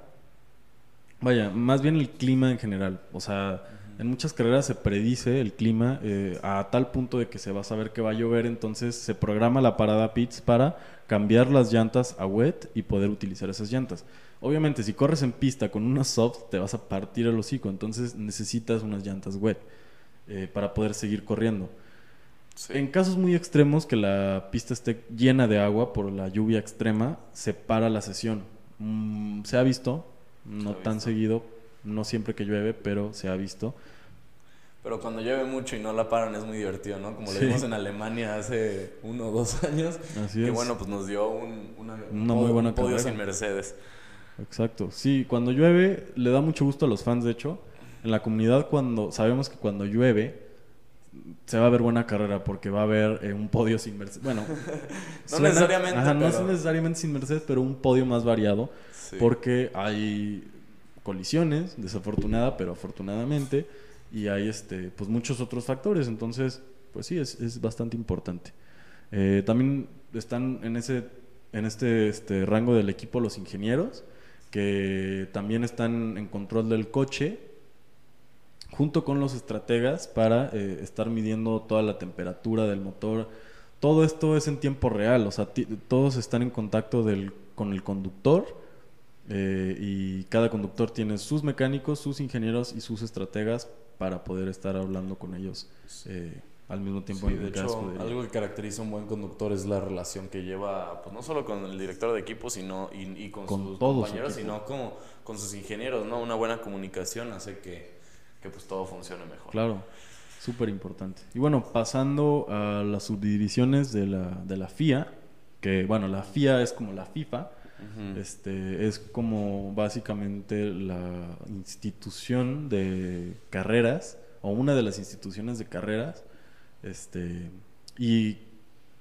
Vaya, más bien el clima en general. O sea, en muchas carreras se predice el clima eh, a tal punto de que se va a saber que va a llover, entonces se programa la parada pits para cambiar las llantas a wet y poder utilizar esas llantas. Obviamente, si corres en pista con unas soft, te vas a partir el hocico, entonces necesitas unas llantas wet eh, para poder seguir corriendo. Sí. En casos muy extremos, que la pista esté llena de agua por la lluvia extrema, se para la sesión. Mm, se ha visto, no tan visto. seguido, no siempre que llueve, pero se ha visto. Pero cuando llueve mucho y no la paran es muy divertido, ¿no? Como lo Sí. vimos en Alemania hace uno o dos años. Así que es. bueno, pues nos dio un, una, un Una muy podio- buena un podio carrera. sin Mercedes. Exacto. Sí, cuando llueve le da mucho gusto a los fans, de hecho. En la comunidad cuando sabemos que cuando llueve se va a ver buena carrera porque va a haber eh, un podio sin Mercedes. Bueno, No necesariamente, Ajá, no es pero- necesariamente sin Mercedes, pero un podio más variado Sí. porque hay colisiones, desafortunada, pero afortunadamente, y hay este, pues muchos otros factores. Entonces, pues sí, es, es bastante importante. Eh, también están en ese, en este, este rango del equipo los ingenieros, que también están en control del coche, junto con los estrategas para eh, estar midiendo toda la temperatura del motor. Todo esto es en tiempo real, o sea, todos están en contacto del, con el conductor eh, y cada conductor tiene sus mecánicos, sus ingenieros y sus estrategas para poder estar hablando con ellos eh, al mismo tiempo Sí, en de hecho, escudería. algo que caracteriza a un buen conductor es la relación que lleva, pues no solo con el director de equipo, sino y, y con, Con sus todo su compañeros, equipo. sino como con sus ingenieros, ¿no? Una buena comunicación hace que, que pues todo funcione mejor. Claro, súper importante. Y bueno, pasando a las subdivisiones de la, de la FIA, que bueno, la FIA es como la FIFA, este, es como básicamente la institución de carreras, o una de las instituciones de carreras, este, y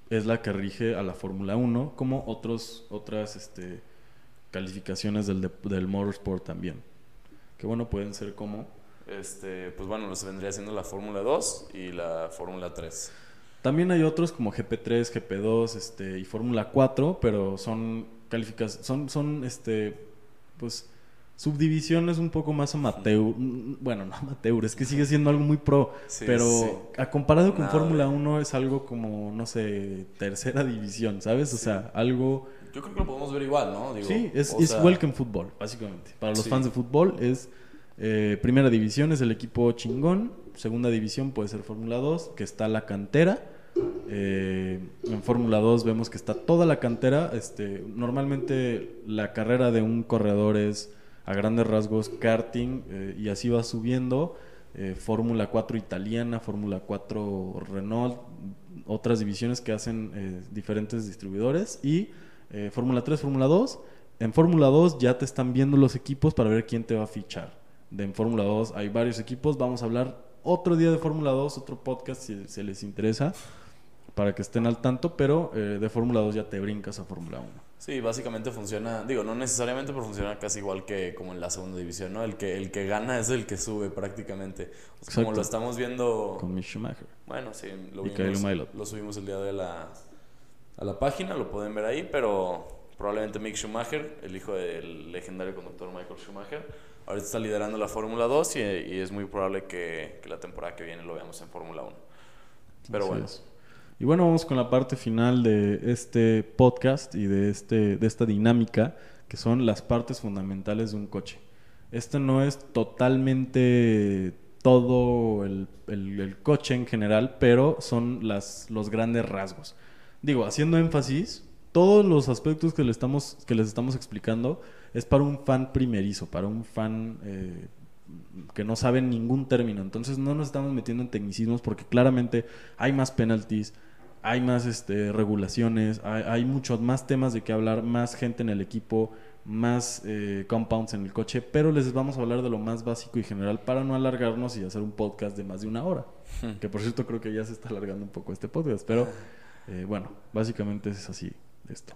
es la que rige a la Fórmula 1, como otros, otras este, calificaciones del, de- del motorsport también. Que bueno, pueden ser como Este, pues bueno, nos vendría siendo la Fórmula 2 y la Fórmula 3. También hay otros como GP3, GP2 este, y Fórmula 4, pero son calificaciones, son, son este, pues, subdivisiones un poco más amateur. Bueno, no amateur, es que sigue siendo algo muy pro, Sí, pero sí. a comparado con Fórmula de- 1 es algo como, no sé, tercera división, ¿sabes? O Sí. sea, algo... Yo creo que lo podemos ver igual, ¿no? Digo, sí, es, es sea, igual que en fútbol, básicamente. Para los fans de fútbol es... eh, primera división es el equipo chingón, segunda división puede ser Fórmula 2, que está la cantera, eh, en Fórmula 2 vemos que está toda la cantera. Este, normalmente la carrera de un corredor es a grandes rasgos karting eh, y así va subiendo. Eh, Fórmula 4 italiana, Fórmula 4 Renault, otras divisiones que hacen diferentes distribuidores y Fórmula 3, Fórmula 2. En Fórmula 2 ya te están viendo los equipos para ver quién te va a fichar. De en Fórmula 2 hay varios equipos. Vamos a hablar otro día de Fórmula 2, otro podcast si se les interesa, para que estén al tanto, pero eh, de Fórmula 2 ya te brincas a Fórmula 1. Sí, básicamente funciona, digo, no necesariamente, pero funciona casi igual que como en la segunda división, ¿no? El que, el que gana es el que sube prácticamente. O sea, como lo estamos viendo... Con Mick Schumacher. Bueno, sí, lo, vimos, lo subimos el día de la, a la página, lo pueden ver ahí, pero probablemente Mick Schumacher, el hijo del legendario conductor Michael Schumacher, ahorita está liderando la Fórmula 2 y, y es muy probable que, que la temporada que viene lo veamos en Fórmula 1. Pero Así bueno, es. Y bueno, vamos con la parte final de este podcast y de, este, de esta dinámica, que son las partes fundamentales de un coche. Este no es totalmente todo el, el- el coche en general, pero son las, los grandes rasgos. Digo, haciendo énfasis, todos los aspectos que, le estamos, que les estamos explicando es para un fan primerizo, para un fan eh, que no sabe ningún término. Entonces no nos estamos metiendo en tecnicismos porque claramente hay más penalties, hay más este, regulaciones, hay, hay muchos más temas de qué hablar, más gente en el equipo, más eh, compounds en el coche, pero les vamos a hablar de lo más básico y general para no alargarnos y hacer un podcast de más de una hora. que por cierto creo que ya se está alargando un poco este podcast, pero eh, bueno, básicamente es así esto.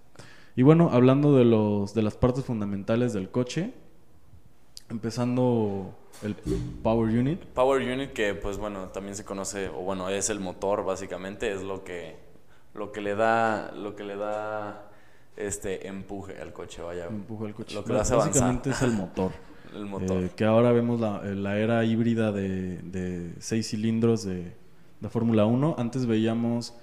Y bueno, hablando de, los, de las partes fundamentales del coche, empezando el Power Unit. Power Unit que pues bueno, también se conoce o bueno, es el motor básicamente, es lo que lo que le da lo que le da este empuje al coche, vaya. Empuja el coche. Lo que hace avanzar. Básicamente es el motor. El motor. Eh, que ahora vemos la, la era híbrida de, de seis cilindros de, de Fórmula 1. Antes veíamos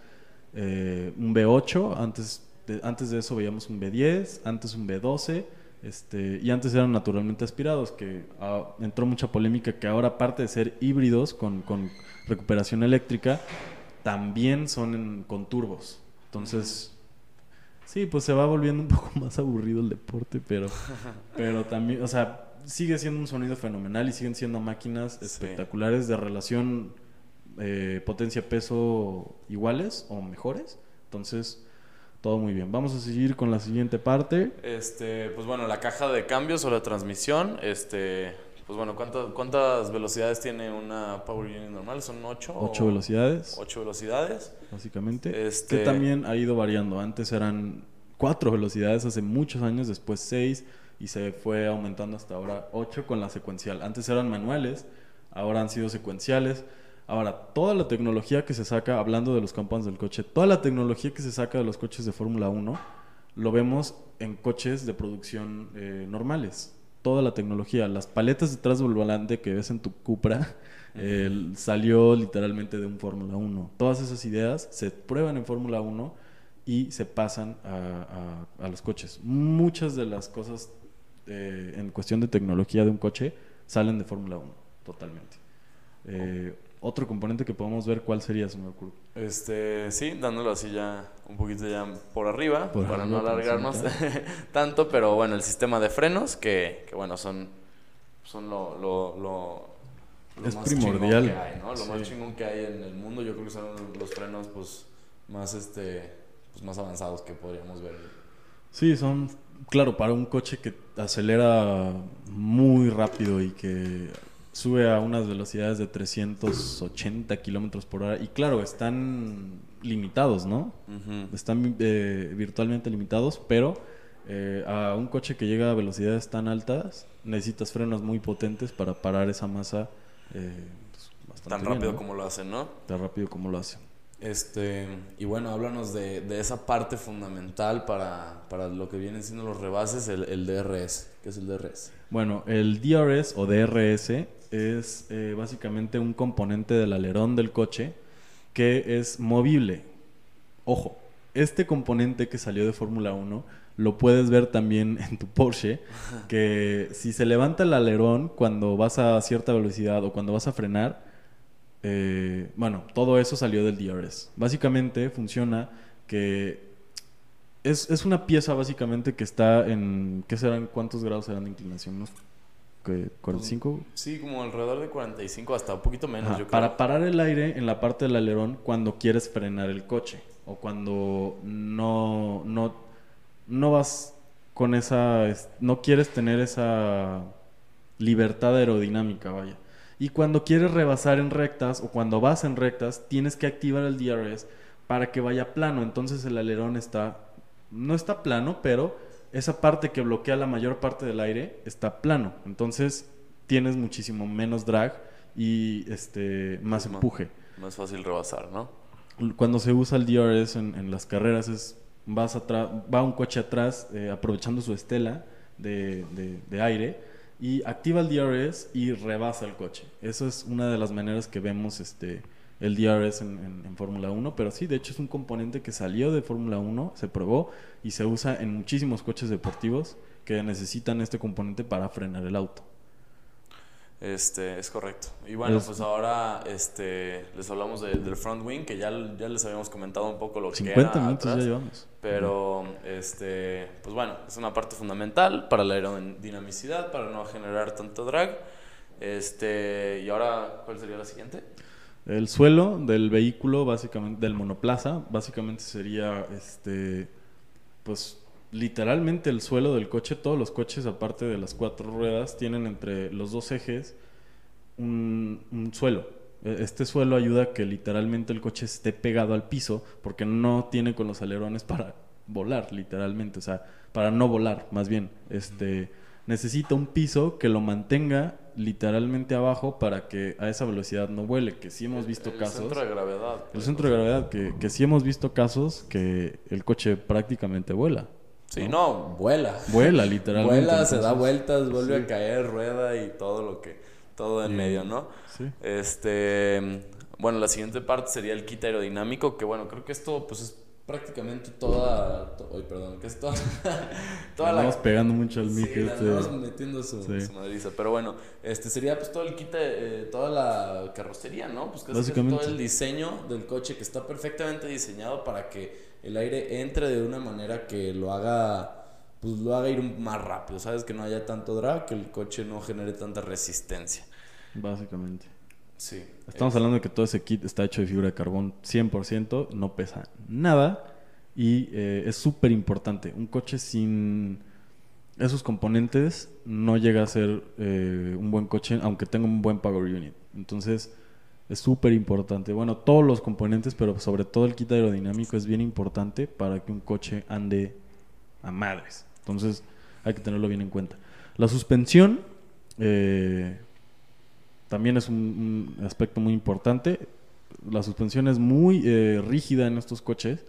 eh, un V8, antes de, antes de eso veíamos un V10, antes un V12, este, y antes eran naturalmente aspirados, que ah, entró mucha polémica que ahora aparte de ser híbridos con, con recuperación eléctrica, también son en- con turbos. Entonces, sí, pues se va volviendo un poco más aburrido el deporte, pero, pero también, o sea, sigue siendo un sonido fenomenal y siguen siendo máquinas Sí. espectaculares de relación eh, potencia-peso iguales o mejores. Entonces, todo muy bien. Vamos a seguir con la siguiente parte. Este, pues bueno, la caja de cambios o la transmisión, este, pues bueno, ¿cuántas, cuántas velocidades tiene una Power Unit normal? ¿Son 8? Ocho velocidades, 8 velocidades. básicamente. Este- Que también ha ido variando. Antes eran cuatro velocidades hace muchos años, después seis y se fue aumentando hasta ahora ocho con la secuencial. Antes eran manuales, ahora han sido secuenciales. Ahora, toda la tecnología que se saca, hablando de los compounds del coche, toda la tecnología que se saca de los coches de Fórmula 1, lo vemos en coches de producción eh, normales. Toda la tecnología, las paletas detrás del volante que ves en tu Cupra, eh, salió literalmente de un Fórmula 1. Todas esas ideas se prueban en Fórmula 1 y se pasan a, a- a los coches. Muchas de las cosas eh, en cuestión de tecnología de un coche salen de Fórmula 1, totalmente. Eh, otro componente que podemos ver, ¿cuál sería, señor Kurt? Este, sí, dándolo así ya un poquito ya por arriba, Por para arriba, no alargarnos tanto, pero bueno, el sistema de frenos, que, que bueno, son, son lo, lo, lo, lo Es más primordial. chingón que hay, ¿no? Lo Sí. más chingón que hay en el mundo, yo creo que son los frenos, pues, más, este, pues, más avanzados que podríamos ver. Sí, son, claro, para un coche que acelera muy rápido y que sube a unas velocidades de 380 kilómetros por hora. Y claro, están limitados, ¿no? Están eh, virtualmente limitados, pero eh, a un coche que llega a velocidades tan altas necesitas frenos muy potentes para parar esa masa eh, pues, bastante Tan bien, rápido ¿no? como lo hacen, ¿no? Tan rápido como lo hacen. Este, y bueno, háblanos de, de esa parte fundamental para, para lo que vienen siendo los rebases, el, el DRS. ¿Qué es el DRS? Bueno, el DRS o DRS es eh, básicamente un componente del alerón del coche que es movible. Ojo, este componente que salió de Fórmula 1 lo puedes ver también en tu Porsche, que si se levanta el alerón cuando vas a cierta velocidad o cuando vas a frenar, eh, bueno, todo eso salió del DRS. Básicamente funciona que es, es una pieza básicamente que está en, ¿qué serán? ¿Cuántos grados serán de inclinación? ¿Unos qué, 45? Sí, como alrededor de 45, hasta un poquito menos, Ajá, yo creo. Para parar el aire en la parte del alerón cuando quieres frenar el coche o cuando no, no, no vas con esa, es- no quieres tener esa libertad aerodinámica, vaya. Y cuando quieres rebasar en rectas o cuando vas en rectas, tienes que activar el DRS para que vaya plano. Entonces el alerón está, no está plano, pero esa parte que bloquea la mayor parte del aire está plano. Entonces tienes muchísimo menos drag y este más Es empuje. Más fácil rebasar, ¿no? Cuando se usa el DRS en, en las carreras es vas atrás, va un coche atrás eh, aprovechando su estela de, de- de aire y activa el DRS y rebasa el coche. Eso es una de las maneras que vemos este el DRS en, en- en Fórmula 1, pero sí, de hecho es un componente que salió de Fórmula 1, se probó y se usa en muchísimos coches deportivos que necesitan este componente para frenar el auto. Este, es correcto. Y bueno, Es- pues ahora este, les hablamos de- del front wing, que ya, ya les habíamos comentado un poco lo que 50 era minutos ya atrás. llevamos. Pero, este, pues bueno, es una parte fundamental para la aerodinamicidad, para no generar tanto drag. Este, y ahora, ¿cuál sería la siguiente? El suelo del vehículo, básicamente, del monoplaza, básicamente sería, este, pues, literalmente el suelo del coche. Todos los coches, aparte de las cuatro ruedas, tienen entre los dos ejes un, un suelo. E- Este suelo ayuda a que literalmente el coche esté pegado al piso, porque no tiene con los alerones para volar, literalmente. O sea, para no volar, más bien. Este, necesita un piso que lo mantenga literalmente abajo para que a esa velocidad no vuele, que sí hemos visto el casos. centro de gravedad. el pues, centro de gravedad, que, que sí hemos visto casos que el coche prácticamente vuela. Sí, no, vuela. Vuela, literalmente. Vuela, se da vueltas, vuelve sí. a caer, rueda y todo lo que, todo en medio, ¿no? Sí. Este, bueno, la siguiente parte sería el kit aerodinámico, que bueno, creo que esto pues es prácticamente toda, to- ay, perdón, que es toda, toda Le andamos pegando mucho al Sí, mic. le este. andamos metiendo su, Sí. su madriza. Pero bueno, este sería pues todo el kit, eh, toda la carrocería, ¿no? Pues casi casi Básicamente. todo el diseño del coche que está perfectamente diseñado para que el aire entre de una manera que lo haga, pues lo haga ir más rápido, ¿sabes? Que no haya tanto drag, que el coche no genere tanta resistencia. Básicamente. Sí. Estamos hablando de que todo ese kit está hecho de fibra de carbón 100%, no pesa nada y eh, es súper importante. Un coche sin esos componentes no llega a ser eh, un buen coche, aunque tenga un buen power unit. Entonces es súper importante. Bueno, todos los componentes, pero sobre todo el kit aerodinámico es bien importante para que un coche ande a madres. Entonces hay que tenerlo bien en cuenta. La suspensión eh, también es un, un aspecto muy importante. La suspensión es muy eh, rígida en estos coches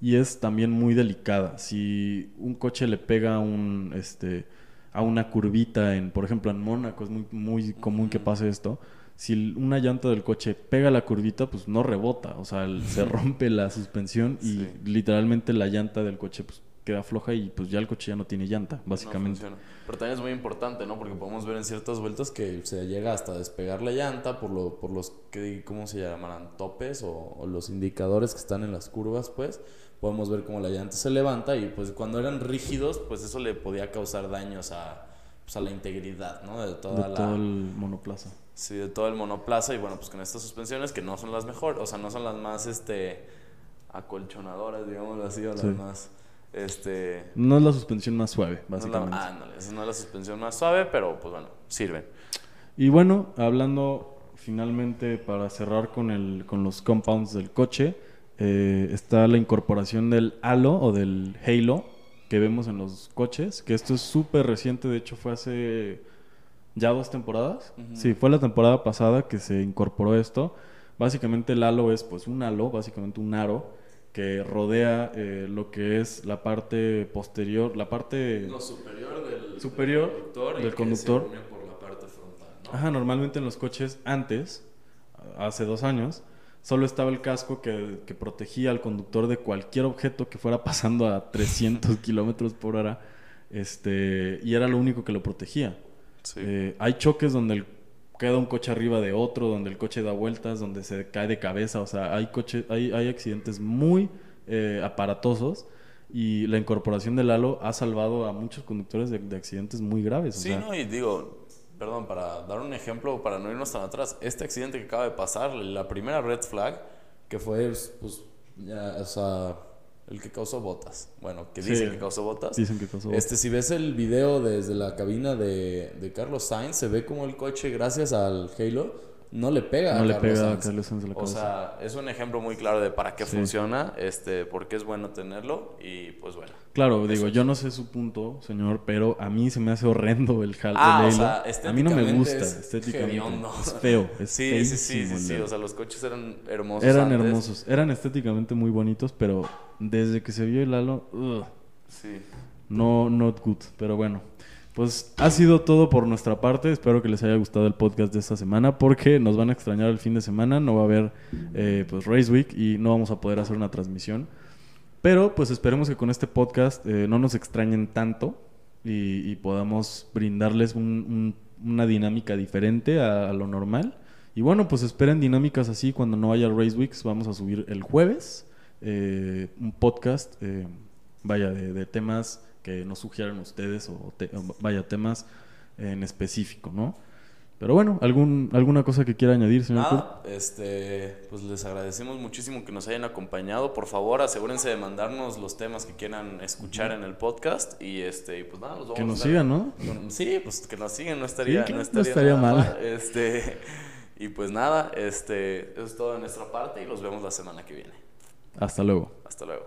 y es también muy delicada. Si un coche le pega a un, este, a una curvita, en, por ejemplo en Mónaco es muy, muy común que pase esto. Si una llanta del coche pega la curvita, pues no rebota, o sea, el- se rompe la suspensión y Sí. literalmente la llanta del coche pues, queda floja y pues ya el coche ya no tiene llanta, No básicamente. funciona. Pero también es muy importante, ¿no? Porque podemos ver en ciertas vueltas que se llega hasta despegar la llanta por, lo, por los, que, ¿cómo se llamarán? Topes o, o los indicadores que están en las curvas, pues. Podemos ver cómo la llanta se levanta y pues cuando eran rígidos, pues eso le podía causar daños a, pues, a la integridad, ¿no? De toda de la... todo el monoplaza. Sí, de todo el monoplaza y bueno, pues con estas suspensiones que no son las mejores, o sea, no son las más, este, acolchonadoras, digámoslo así, o Sí. las más, este... No es la suspensión más suave, No es la, básicamente. ándale, esa no es la suspensión más suave, pero pues bueno, sirven. Y bueno, hablando finalmente para cerrar con, el, con los compounds del coche, eh, está la incorporación del halo o del halo que vemos en los coches, que esto es súper reciente, de hecho fue hace ya dos temporadas. Sí, fue la temporada pasada que se incorporó esto. Básicamente el halo es pues un halo, básicamente un aro que rodea eh, lo que es la parte posterior, la parte... Lo superior del, Superior conductor, y del que conductor. se une por la parte frontal, ¿no? Ajá, normalmente en los coches antes, hace dos años, solo estaba el casco que, que protegía al conductor de cualquier objeto que fuera pasando a 300 kilómetros por hora, este, y era lo único que lo protegía. Sí. Eh, hay choques donde el- queda un coche arriba de otro, donde el coche da vueltas, donde se cae de cabeza, o sea, hay, coche, hay, hay accidentes muy eh, aparatosos y la incorporación del halo ha salvado a muchos conductores de, de accidentes muy graves. o Sí, sea, no, y digo, perdón, para dar un ejemplo, para no irnos tan atrás, este accidente que acaba de pasar, la primera red flag, que fue, pues, ya, o sea, el que causó botas. Bueno, que Sí. dicen que causó botas. Dicen que pasó. Este, si ves el video desde la cabina de, de Carlos Sainz, se ve como el coche, gracias al Halo, no le pega no a le Carlos pega a. Carlos Sainz de la O cabeza. sea, es un ejemplo muy claro de para qué Sí. funciona, este, por qué es bueno tenerlo y pues bueno. claro, digo, yo no sé su punto, señor, pero a mí se me hace horrendo el Halo. Ah, o el sea, a mí no me estéticamente gusta es estéticamente. Es feo, es Sí, sí, sí, sí, sí, o sea, los coches eran hermosos Eran antes. hermosos, eran estéticamente muy bonitos, pero desde que se vio el Halo, ugh, Sí. no, not good. Pero bueno, pues ha sido todo por nuestra parte. Espero que les haya gustado el podcast de esta semana, porque nos van a extrañar el fin de semana. No va a haber eh, pues Race Week y no vamos a poder hacer una transmisión. Pero pues esperemos que con este podcast eh, no nos extrañen tanto y, podamos brindarles un, un una dinámica diferente a, lo normal. Y bueno, pues esperen dinámicas así cuando no haya Race Weeks. Vamos a subir el jueves eh, un podcast, vaya, de temas que nos sugieran ustedes o, te- o vaya, temas en específico, ¿no? Pero bueno, ¿algún, ¿alguna cosa que quiera añadir, señor? Nada, este, pues les agradecemos muchísimo que nos hayan acompañado. Por favor, asegúrense de mandarnos los temas que quieran escuchar en el podcast y este, pues nada, los vamos Que a nos estar- sigan, ¿no? Sí, pues que nos sigan, no estaría, Sí, no no estaría, nada mal. Este, y pues nada, este, eso es todo de nuestra parte y los vemos la semana que viene. Hasta luego. Hasta luego.